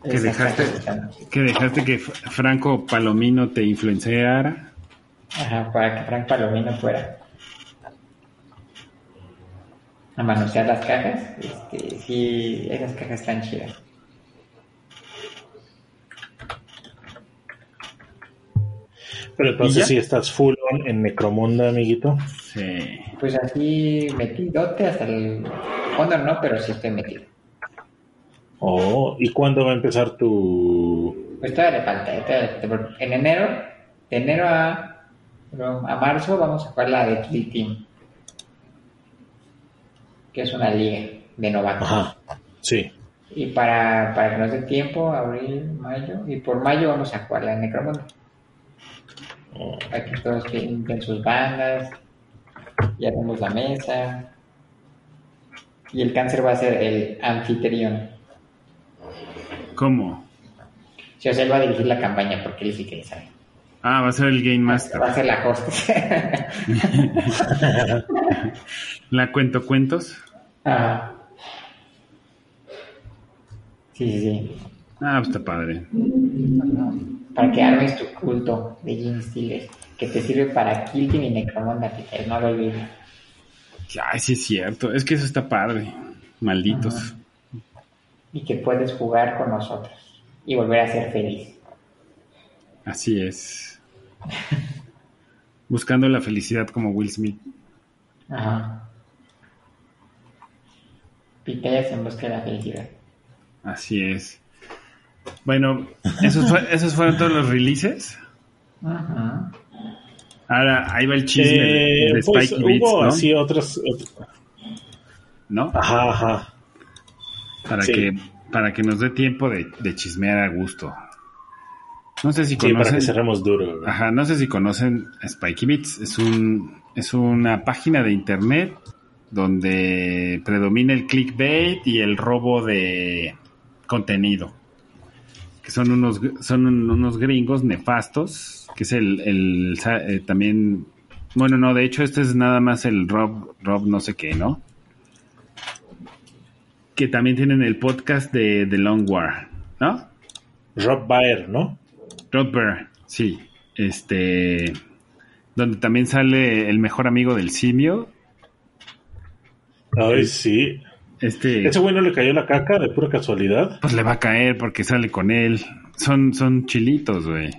Que Esa dejaste, que dejaste que Franco Palomino te influenciara. Ajá, para que Frank Palomino fuera a manosear las cajas. Este, sí, esas cajas están chidas. Pero ¿Y entonces sí estás full on en Necromunda, amiguito. Sí. Pues así metidote hasta el fondo, no, pero sí estoy metido. Oh, ¿y cuándo va a empezar tu...? Pues todavía le falta, eh, todavía En enero, de enero a, a marzo, vamos a jugar la de Kill Team, que es una liga de novatos. Ajá, sí. Y para, para que nos dé tiempo, abril, mayo, y por mayo vamos a jugar la de Necromunda. Oh, Para que todos pinten sus bandas, ya tenemos la mesa. Y el cáncer va a ser el anfitrión. ¿Cómo? Si o sea, él va a dirigir la campaña porque él sí que sabe. Ah, va a ser el Game Master. Va a ser la host. La cuento cuentos. Ajá. Sí, sí, sí. Ah, pues está padre. Para que armes tu culto de Gene Steelers, que te sirve para Kill Team y Necromunda, Peter, no lo olvides. Ay, sí es cierto. Es que eso está padre. Malditos. Y que puedes jugar con nosotros y volver a ser feliz. Así es. Buscando la felicidad como Will Smith. Ajá. Pitayas en busca de la felicidad. Así es. Bueno, esos, fue- esos fueron todos los releases. Ajá. Ahora, ahí va el chisme de, Eh, de pues Spike Beats, hubo ¿no? así otras... ot- ¿No? Ajá, ajá. Para, sí. que, para que nos dé tiempo de, de chismear a gusto. No sé si Sí, para conocen. que cerremos duro. Ajá, no sé si conocen Spikey Beats. Es un es una página de internet donde predomina el clickbait y el robo de contenido. Que son unos son un- unos gringos nefastos, que es el, el eh, también bueno, no, de hecho este es nada más el Rob Rob no sé qué, ¿no? Que también tienen el podcast de The Long War, ¿no? Rob Baer, ¿no? Rod Bear, sí. Este. Donde también sale el mejor amigo del simio. Ay, sí. Este. ¿Ese güey no le cayó la caca de pura casualidad? Pues le va a caer porque sale con él. Son, son chilitos, güey.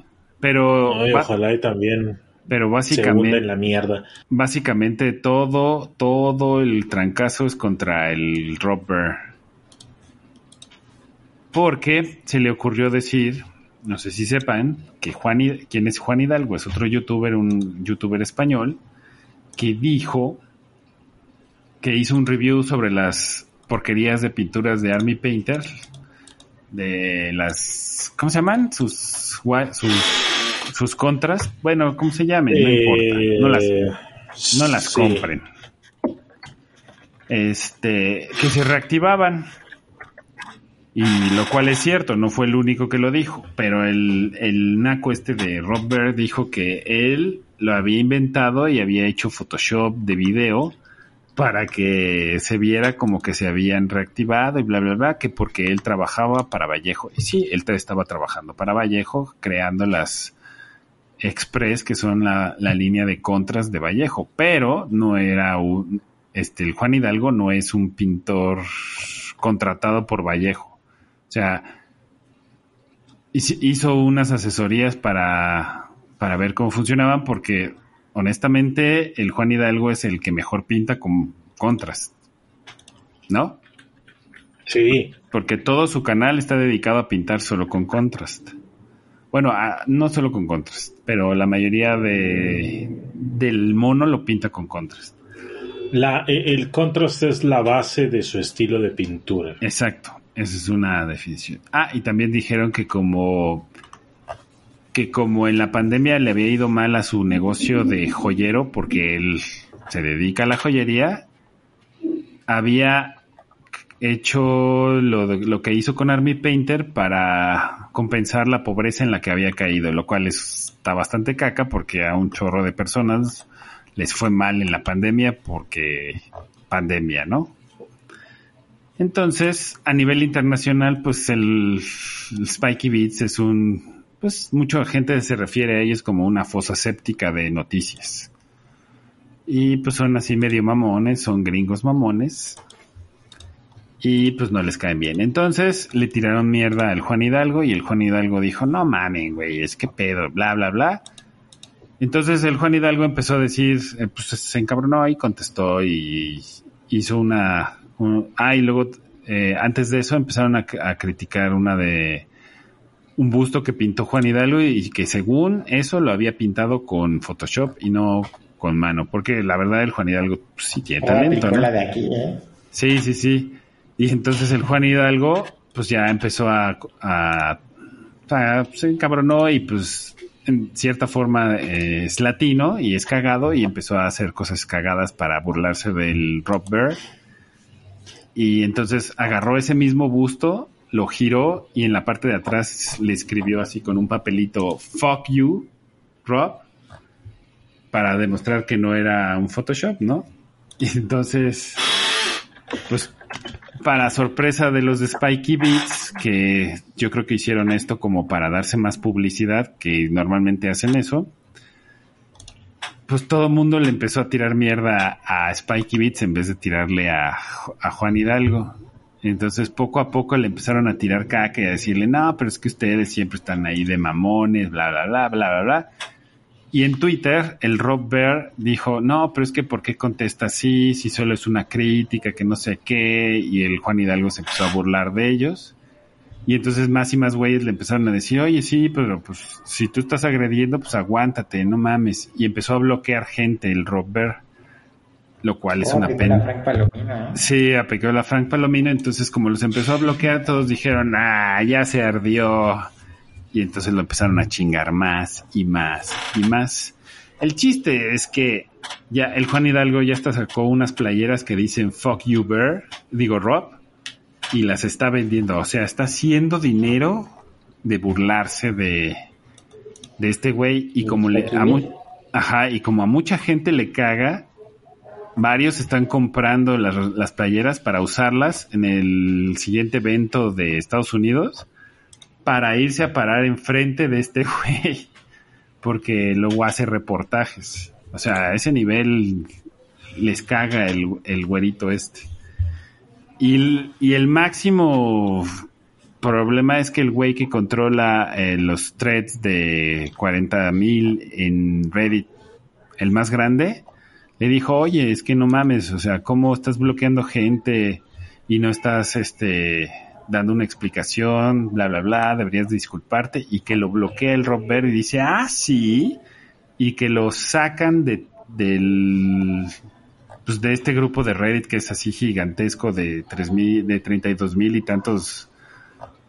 Pero, Ay, ojalá y también pero se básicamente, en la mierda. básicamente todo, todo el trancazo es contra el Rob Bear. Porque se le ocurrió decir, no sé si sepan, que Juan, ¿quién es Juan Hidalgo? Es otro youtuber, un youtuber español, que dijo que hizo un review sobre las porquerías de pinturas de Army Painter, de las, ¿cómo se llaman? Sus, sus, sus contras, bueno, ¿cómo se llamen? No Eh, importa, no las, no las sí. compren. Este, que se reactivaban. Y lo cual es cierto, no fue el único que lo dijo, pero el, el naco este de Rob Bear dijo que él lo había inventado y había hecho Photoshop de video para que se viera como que se habían reactivado y bla, bla, bla, que porque él trabajaba para Vallejo. Y sí, él estaba trabajando para Vallejo, creando las Express, que son la, la línea de contras de Vallejo, pero no era un, este, el Juan Hidalgo no es un pintor contratado por Vallejo. O sea, hizo unas asesorías para, para ver cómo funcionaban porque honestamente el Juan Hidalgo es el que mejor pinta con contrast. ¿No? Sí. Porque todo su canal está dedicado a pintar solo con contrast. Bueno, no solo con contrast, pero la mayoría de, del mono lo pinta con contrast. La, e, el contrast es la base de su estilo de pintura. Exacto, esa es una definición. Ah, y también dijeron que como que como en la pandemia le había ido mal a su negocio de joyero porque él se dedica a la joyería, había hecho lo, lo que hizo con Army Painter para compensar la pobreza en la que había caído, lo cual está bastante caca porque a un chorro de personas les fue mal en la pandemia porque pandemia, ¿no? Entonces, a nivel internacional, pues el, el Spiky Beats es un, pues mucha gente se refiere a ellos como una fosa séptica de noticias. Y pues son así medio mamones, son gringos mamones y pues no les caen bien. Entonces le tiraron mierda al Juan Hidalgo y el Juan Hidalgo dijo, no mames, güey, es que pedo, bla, bla, bla. Entonces el Juan Hidalgo empezó a decir, eh, pues se encabronó y contestó y hizo una... ah, y luego eh, antes de eso empezaron a, criticar una de... Un busto que pintó Juan Hidalgo y que según eso lo había pintado con Photoshop y no con mano, porque la verdad el Juan Hidalgo pues, sí tiene talento. ¿no? de aquí, ¿eh? Sí, sí, sí. Y entonces el Juan Hidalgo, pues ya empezó a, a, a se encabronó y pues en cierta forma eh, es latino y es cagado y empezó a hacer cosas cagadas para burlarse del Rob Bear. Y entonces agarró ese mismo busto, lo giró y en la parte de atrás le escribió así con un papelito, fuck you, Rob, para demostrar que no era un Photoshop, ¿no? Y entonces, pues para sorpresa de los de Spikey Beats, que yo creo que hicieron esto como para darse más publicidad, que normalmente hacen eso, pues todo el mundo le empezó a tirar mierda a Spikey Beats en vez de tirarle a, a Juan Hidalgo. Entonces poco a poco le empezaron a tirar caca y a decirle, no, pero es que ustedes siempre están ahí de mamones, bla, bla, bla, bla, bla, bla. Y en Twitter, el Rob Bear dijo, no, pero es que ¿por qué contesta así? Si solo es una crítica, que no sé qué. Y el Juan Hidalgo se empezó a burlar de ellos. Y entonces más y más güeyes le empezaron a decir, oye, sí, pero pues si tú estás agrediendo, pues aguántate, no mames. Y empezó a bloquear gente el Rob Bear. Lo cual es Oh, una pena. la Frank Palomino, ¿eh? Sí, aplicó la Frank Palomino, entonces como los empezó a bloquear, todos dijeron, ah, ya se ardió. Y entonces lo empezaron a chingar más y más y más. El chiste es que ya el Juan Hidalgo ya hasta sacó unas playeras que dicen fuck you bear, digo Rob, y las está vendiendo. O sea, está haciendo dinero de burlarse de, de este güey y como le a mu- ajá, y como a mucha gente le caga, varios están comprando las, playeras para usarlas en el siguiente evento de Estados Unidos para irse a parar enfrente de este güey porque luego hace reportajes. O sea, a ese nivel les caga el, el güerito este. Y, el- y el máximo problema es que el güey que controla eh, los threads de 40 mil en Reddit, el más grande, le dijo, oye, es que no mames, o sea, ¿cómo estás bloqueando gente y no estás, este, dando una explicación, bla, bla, bla, deberías disculparte, y que lo bloquea el Rob Bear y dice, ah, sí, y que lo sacan de, del, pues de este grupo de Reddit que es así gigantesco de tres mil, de 32 mil y tantos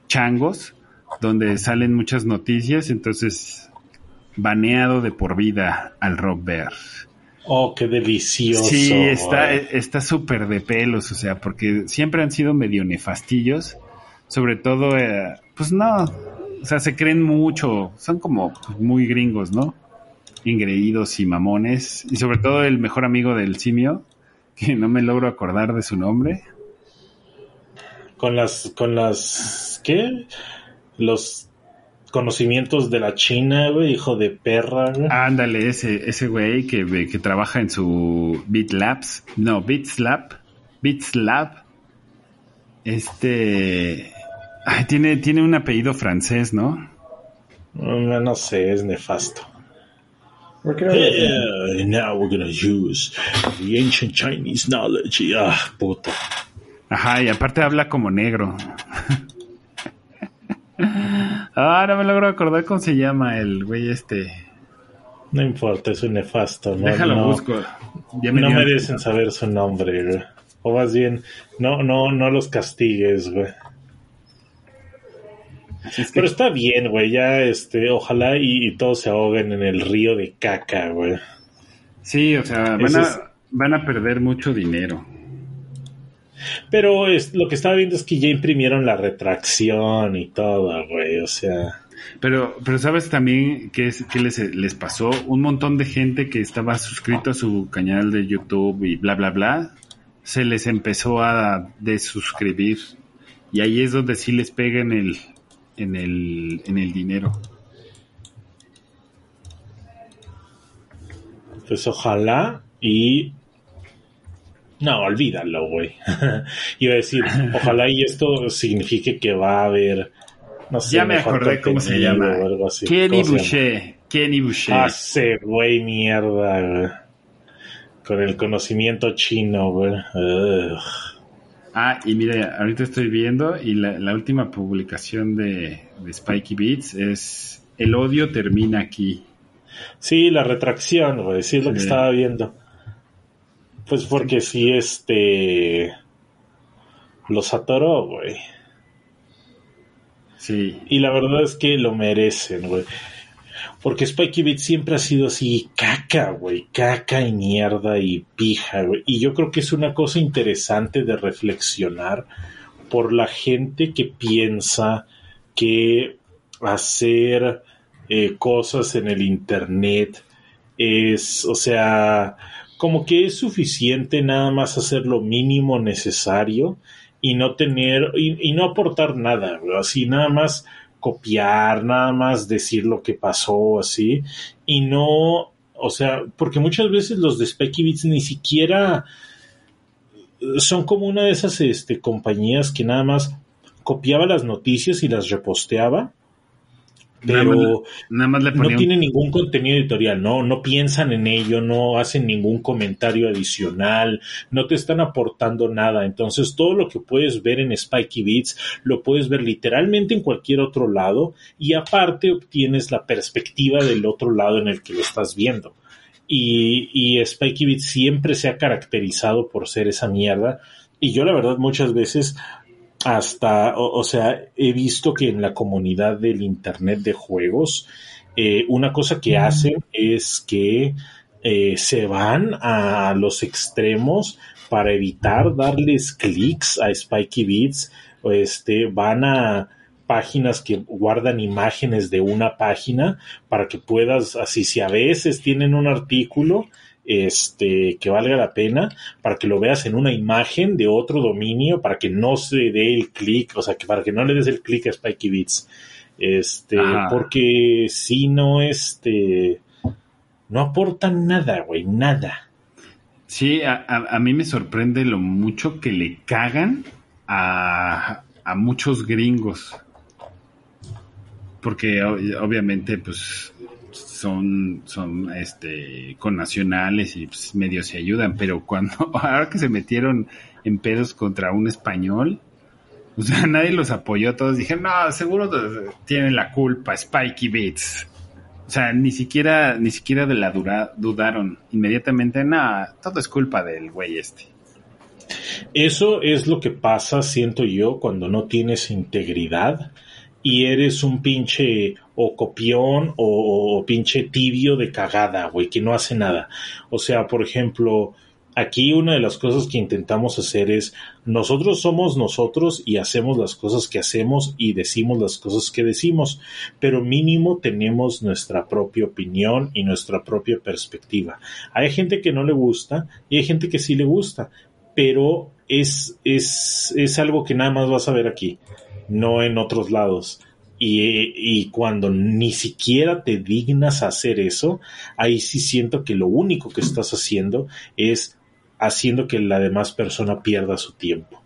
changos, donde salen muchas noticias, entonces baneado de por vida al Rob Bear. Oh, qué delicioso. Sí, está está súper de pelos, o sea, porque siempre han sido medio nefastillos, sobre todo, eh, pues no, o sea, se creen mucho, son como pues, muy gringos, ¿no? Ingreídos y mamones, y sobre todo el mejor amigo del simio, que no me logro acordar de su nombre. Con las, con las, ¿qué? Los conocimientos de la China, güey, hijo de perra, güey. Ándale, ese, ese güey que, que trabaja en su BitLabs, no, BitSlab, BitSlab, Este. Ay, tiene, tiene un apellido francés, ¿no? No, no sé, es nefasto. Yeah, now we're gonna use the ancient Chinese knowledge. Ah, puta. Ajá, y aparte habla como negro. ah, no me logro acordar cómo se llama el güey este. No importa, es un nefasto. No, Déjalo no, busco. Ya me no dio- merecen saber su nombre, güey. O más bien, no, no, no los castigues, güey. Sí, es que- Pero está bien, güey. Ya, este, ojalá y, y todos se ahoguen en el río de caca, güey. sí, o sea, van a, es- van a perder mucho dinero. Pero es, lo que estaba viendo es que ya imprimieron la retracción y todo, güey. O sea, Pero, pero sabes también qué es, qué les, les pasó. Un montón de gente que estaba suscrito a su canal de YouTube y bla, bla, bla, se les empezó a desuscribir. Y ahí es donde sí les pega en el, en el, en el dinero. pues ojalá y. No, olvídalo, güey. Iba a decir, ojalá y esto signifique que va a haber. No sé, ya me acordé cómo se llama. o algo así. Kenny. Boucher. Kenny Boucher. Ah, ese güey mierda, güey. Con el conocimiento chino, güey. Ugh. Ah, y mira, ahorita estoy viendo y la, la última publicación de, de Spikey Beats es El odio termina aquí. Sí, la retracción, güey, sí es lo que estaba viendo. Pues porque sí, este. Los atoró, güey. Sí. Y la verdad es que lo merecen, güey. Porque Spikey Beat siempre ha sido así, caca, güey, caca y mierda y pija, güey. Y yo creo que es una cosa interesante de reflexionar por la gente que piensa que hacer eh, cosas en el Internet es, o sea, como que es suficiente nada más hacer lo mínimo necesario y no tener, y, no aportar nada, así nada más copiar, nada más decir lo que pasó, así, y no, o sea, porque muchas veces los de Specky Beats ni siquiera son como una de esas este, compañías que nada más copiaba las noticias y las reposteaba, Nada más, pero nada más le no tienen ningún contenido editorial, no, no piensan en ello, no hacen ningún comentario adicional, no te están aportando nada. Entonces, todo lo que puedes ver en Spikey Beats lo puedes ver literalmente en cualquier otro lado y aparte obtienes la perspectiva del otro lado en el que lo estás viendo. Y, y Spikey Beats siempre se ha caracterizado por ser esa mierda. Y yo, la verdad, muchas veces hasta, o, o sea, he visto que en la comunidad del Internet de juegos, eh, una cosa que hacen es que eh, se van a los extremos para evitar darles clics a Spikey Beats, o este, van a páginas que guardan imágenes de una página para que puedas, así si a veces tienen un artículo, este, que valga la pena, para que lo veas en una imagen de otro dominio, para que no se dé el clic, o sea, que para que no le des el clic a Spikey Beats. Este, Ajá. porque si no, este, no aportan nada, güey, nada. Sí, a, a- a mí me sorprende lo mucho que le cagan a, a muchos gringos. Porque obviamente, pues, son, son este connacionales y pues, medio se ayudan, pero cuando, ahora que se metieron en pedos contra un español, o sea, nadie los apoyó, todos dijeron, no, seguro tienen la culpa, Spikey Beats. O sea, ni siquiera, ni siquiera de la dura, dudaron inmediatamente, nada, todo es culpa del güey este. Eso es lo que pasa, siento yo, cuando no tienes integridad y eres un pinche o copión o, o pinche tibio de cagada, güey, que no hace nada. O sea, por ejemplo, aquí una de las cosas que intentamos hacer es nosotros somos nosotros y hacemos las cosas que hacemos y decimos las cosas que decimos, pero mínimo tenemos nuestra propia opinión y nuestra propia perspectiva. Hay gente que no le gusta y hay gente que sí le gusta, pero es, es, es algo que nada más vas a ver aquí, no en otros lados. Y, y cuando ni siquiera te dignas hacer eso, ahí sí siento que lo único que estás haciendo es haciendo que la demás persona pierda su tiempo.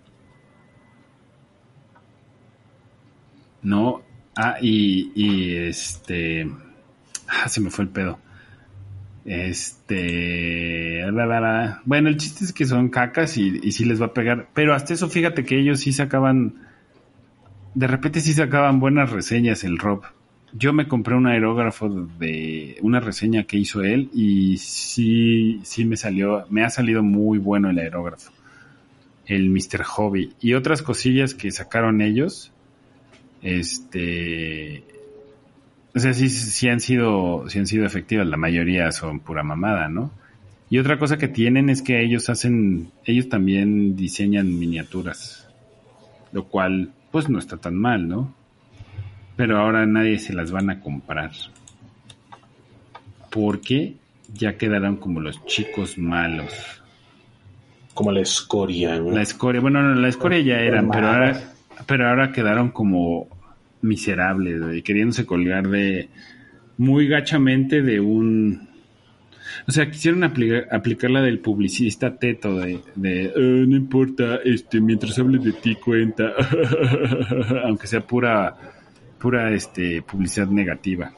No, ah, y, y este, ah, se me fue el pedo. Este, bueno, el chiste es que son cacas y, y sí les va a pegar, pero hasta eso fíjate que ellos sí sacaban, de repente sí sacaban buenas reseñas el Rob. Yo me compré un aerógrafo de una reseña que hizo él y sí, sí me salió, me ha salido muy bueno el aerógrafo. El Mr. Hobby. Y otras cosillas que sacaron ellos. Este. O sea, sí, sí han sido, sí han sido efectivas. La mayoría son pura mamada, ¿no? Y otra cosa que tienen es que ellos hacen, ellos también diseñan miniaturas. Lo cual, pues no está tan mal, ¿no? pero ahora nadie se las van a comprar. Porque ya quedaron como los chicos malos. Como la escoria, güey. La escoria, bueno, no, la escoria ya eran, pero ahora, pero ahora quedaron como miserables, güey, queriéndose colgar de muy gachamente de un o sea, quisieron aplicar, aplicar la del publicista teto de, de "Eh, no importa, este, mientras hables de ti cuenta, aunque sea pura, pura, este, publicidad negativa.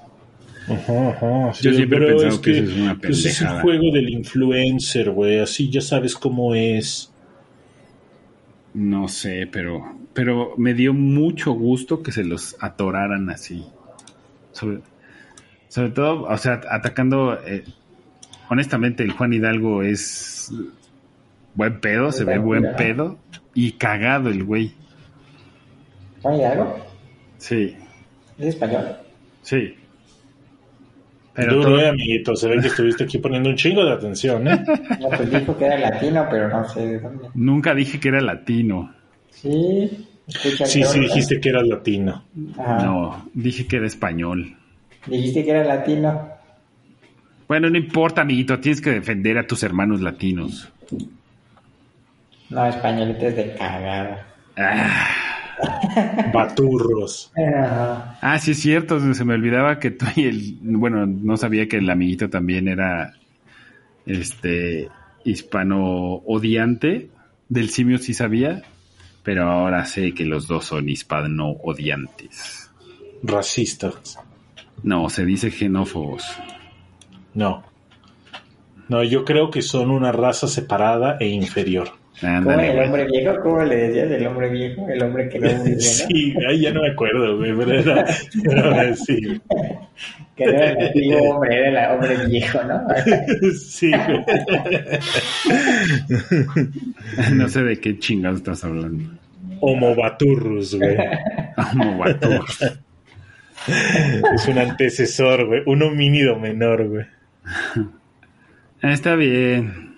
Ajá, ajá. Yo siempre he pensado que eso es una pues, es el pendejada. juego del influencer, güey. Así ya sabes cómo es. No sé, pero, pero me dio mucho gusto que se los atoraran así. Sobre, sobre todo, o sea, atacando. eh, honestamente, el Juan Hidalgo es buen pedo, se ve buen pedo y cagado el güey. Oye, algo. Sí, ¿Es español? sí. Pero Duro, todo- eh, amiguito. Se ve que estuviste aquí poniendo un chingo de atención, ¿eh? No, pues dijo que era latino, pero no sé de dónde. nunca dije que era latino. Sí. escucha Sí, sí, dijiste que eras latino. Ajá. No, dije que era español. Dijiste que era latino. Bueno, no importa, amiguito, tienes que defender a tus hermanos latinos. No, españolito es de cagada. Ah. Baturros. Ah, sí es cierto, se me olvidaba que tú y el, bueno, no sabía que el amiguito también era este hispano odiante, del simio sí sabía, pero ahora sé que los dos son hispano odiantes. Racistas. No, se dice xenófobos. No. No, yo creo que son una raza separada e inferior. ¿Cómo el hombre viejo? ¿Cómo le decías el hombre viejo? El hombre que no vive, ¿no? Sí, ay, ya no me acuerdo, güey, pero era, era- sí, Que no era el antiguo hombre, era el hombre viejo, ¿no? sí, güey. No sé de qué chingados estás hablando. Homo Baturrus, güey. Guato. Es un antecesor, güey. Un homínido menor, güey. Está bien.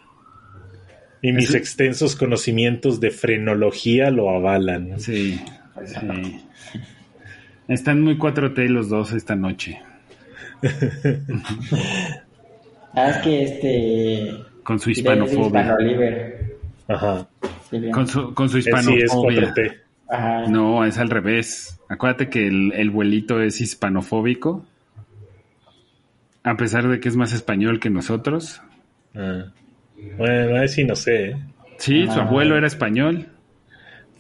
Y mis Eso- extensos conocimientos de frenología lo avalan. Sí, sí. Están muy 4T los dos esta noche. Ah, es que este... Con su hispanofobia. Ajá. Con su, con su Él sí es hispanofobia. 4T. Ajá. No, es al revés. Acuérdate que el, el vuelito es hispanofóbico. A pesar de que es más español que nosotros. Ah. Bueno, ahí sí no sé. ¿eh? Sí, su Ah. abuelo era español.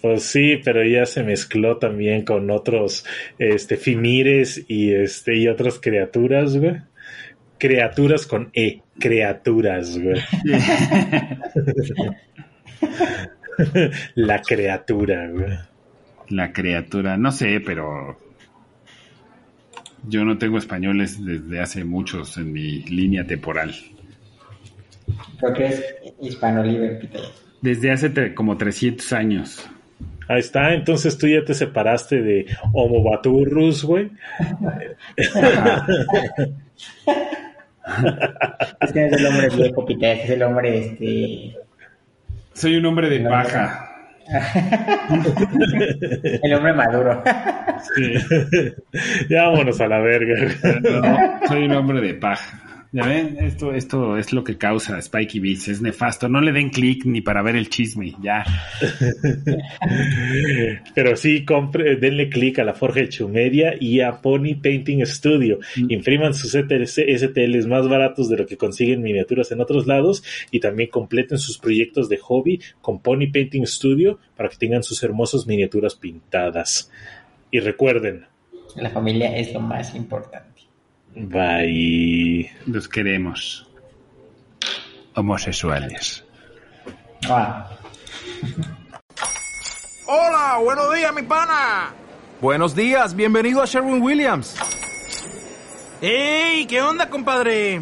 Pues sí, pero ya se mezcló también con otros este fimires y este y otras criaturas, güey. Criaturas con E, criaturas, güey. La criatura, güey. La criatura. No sé, pero. Yo no tengo españoles desde hace muchos en mi línea temporal. Creo que es hispanoliber, Peter. Desde hace como 300 años. Ahí está, entonces tú ya te separaste de Homo Baturrus, güey. Es que no es el hombre viejo, Peter, es el hombre, este... Soy un hombre de paja. El hombre maduro. ya vámonos a la verga. No, soy un hombre de paja. Ya ven, esto, esto es lo que causa Spikey Beats, es nefasto. No le den clic ni para ver el chisme, ya. Pero sí, compre, denle clic a la Forja de Chumedia y a Pony Painting Studio. Impriman sus STLs, STLs más baratos de lo que consiguen miniaturas en otros lados y también completen sus proyectos de hobby con Pony Painting Studio para que tengan sus hermosas miniaturas pintadas. Y recuerden, La familia es lo más importante. Bye. Los queremos. Homosexuales. Ah, Hola, buenos días, mi pana. Buenos días, bienvenido a Sherwin Williams. ¡Ey! ¿Qué onda, compadre?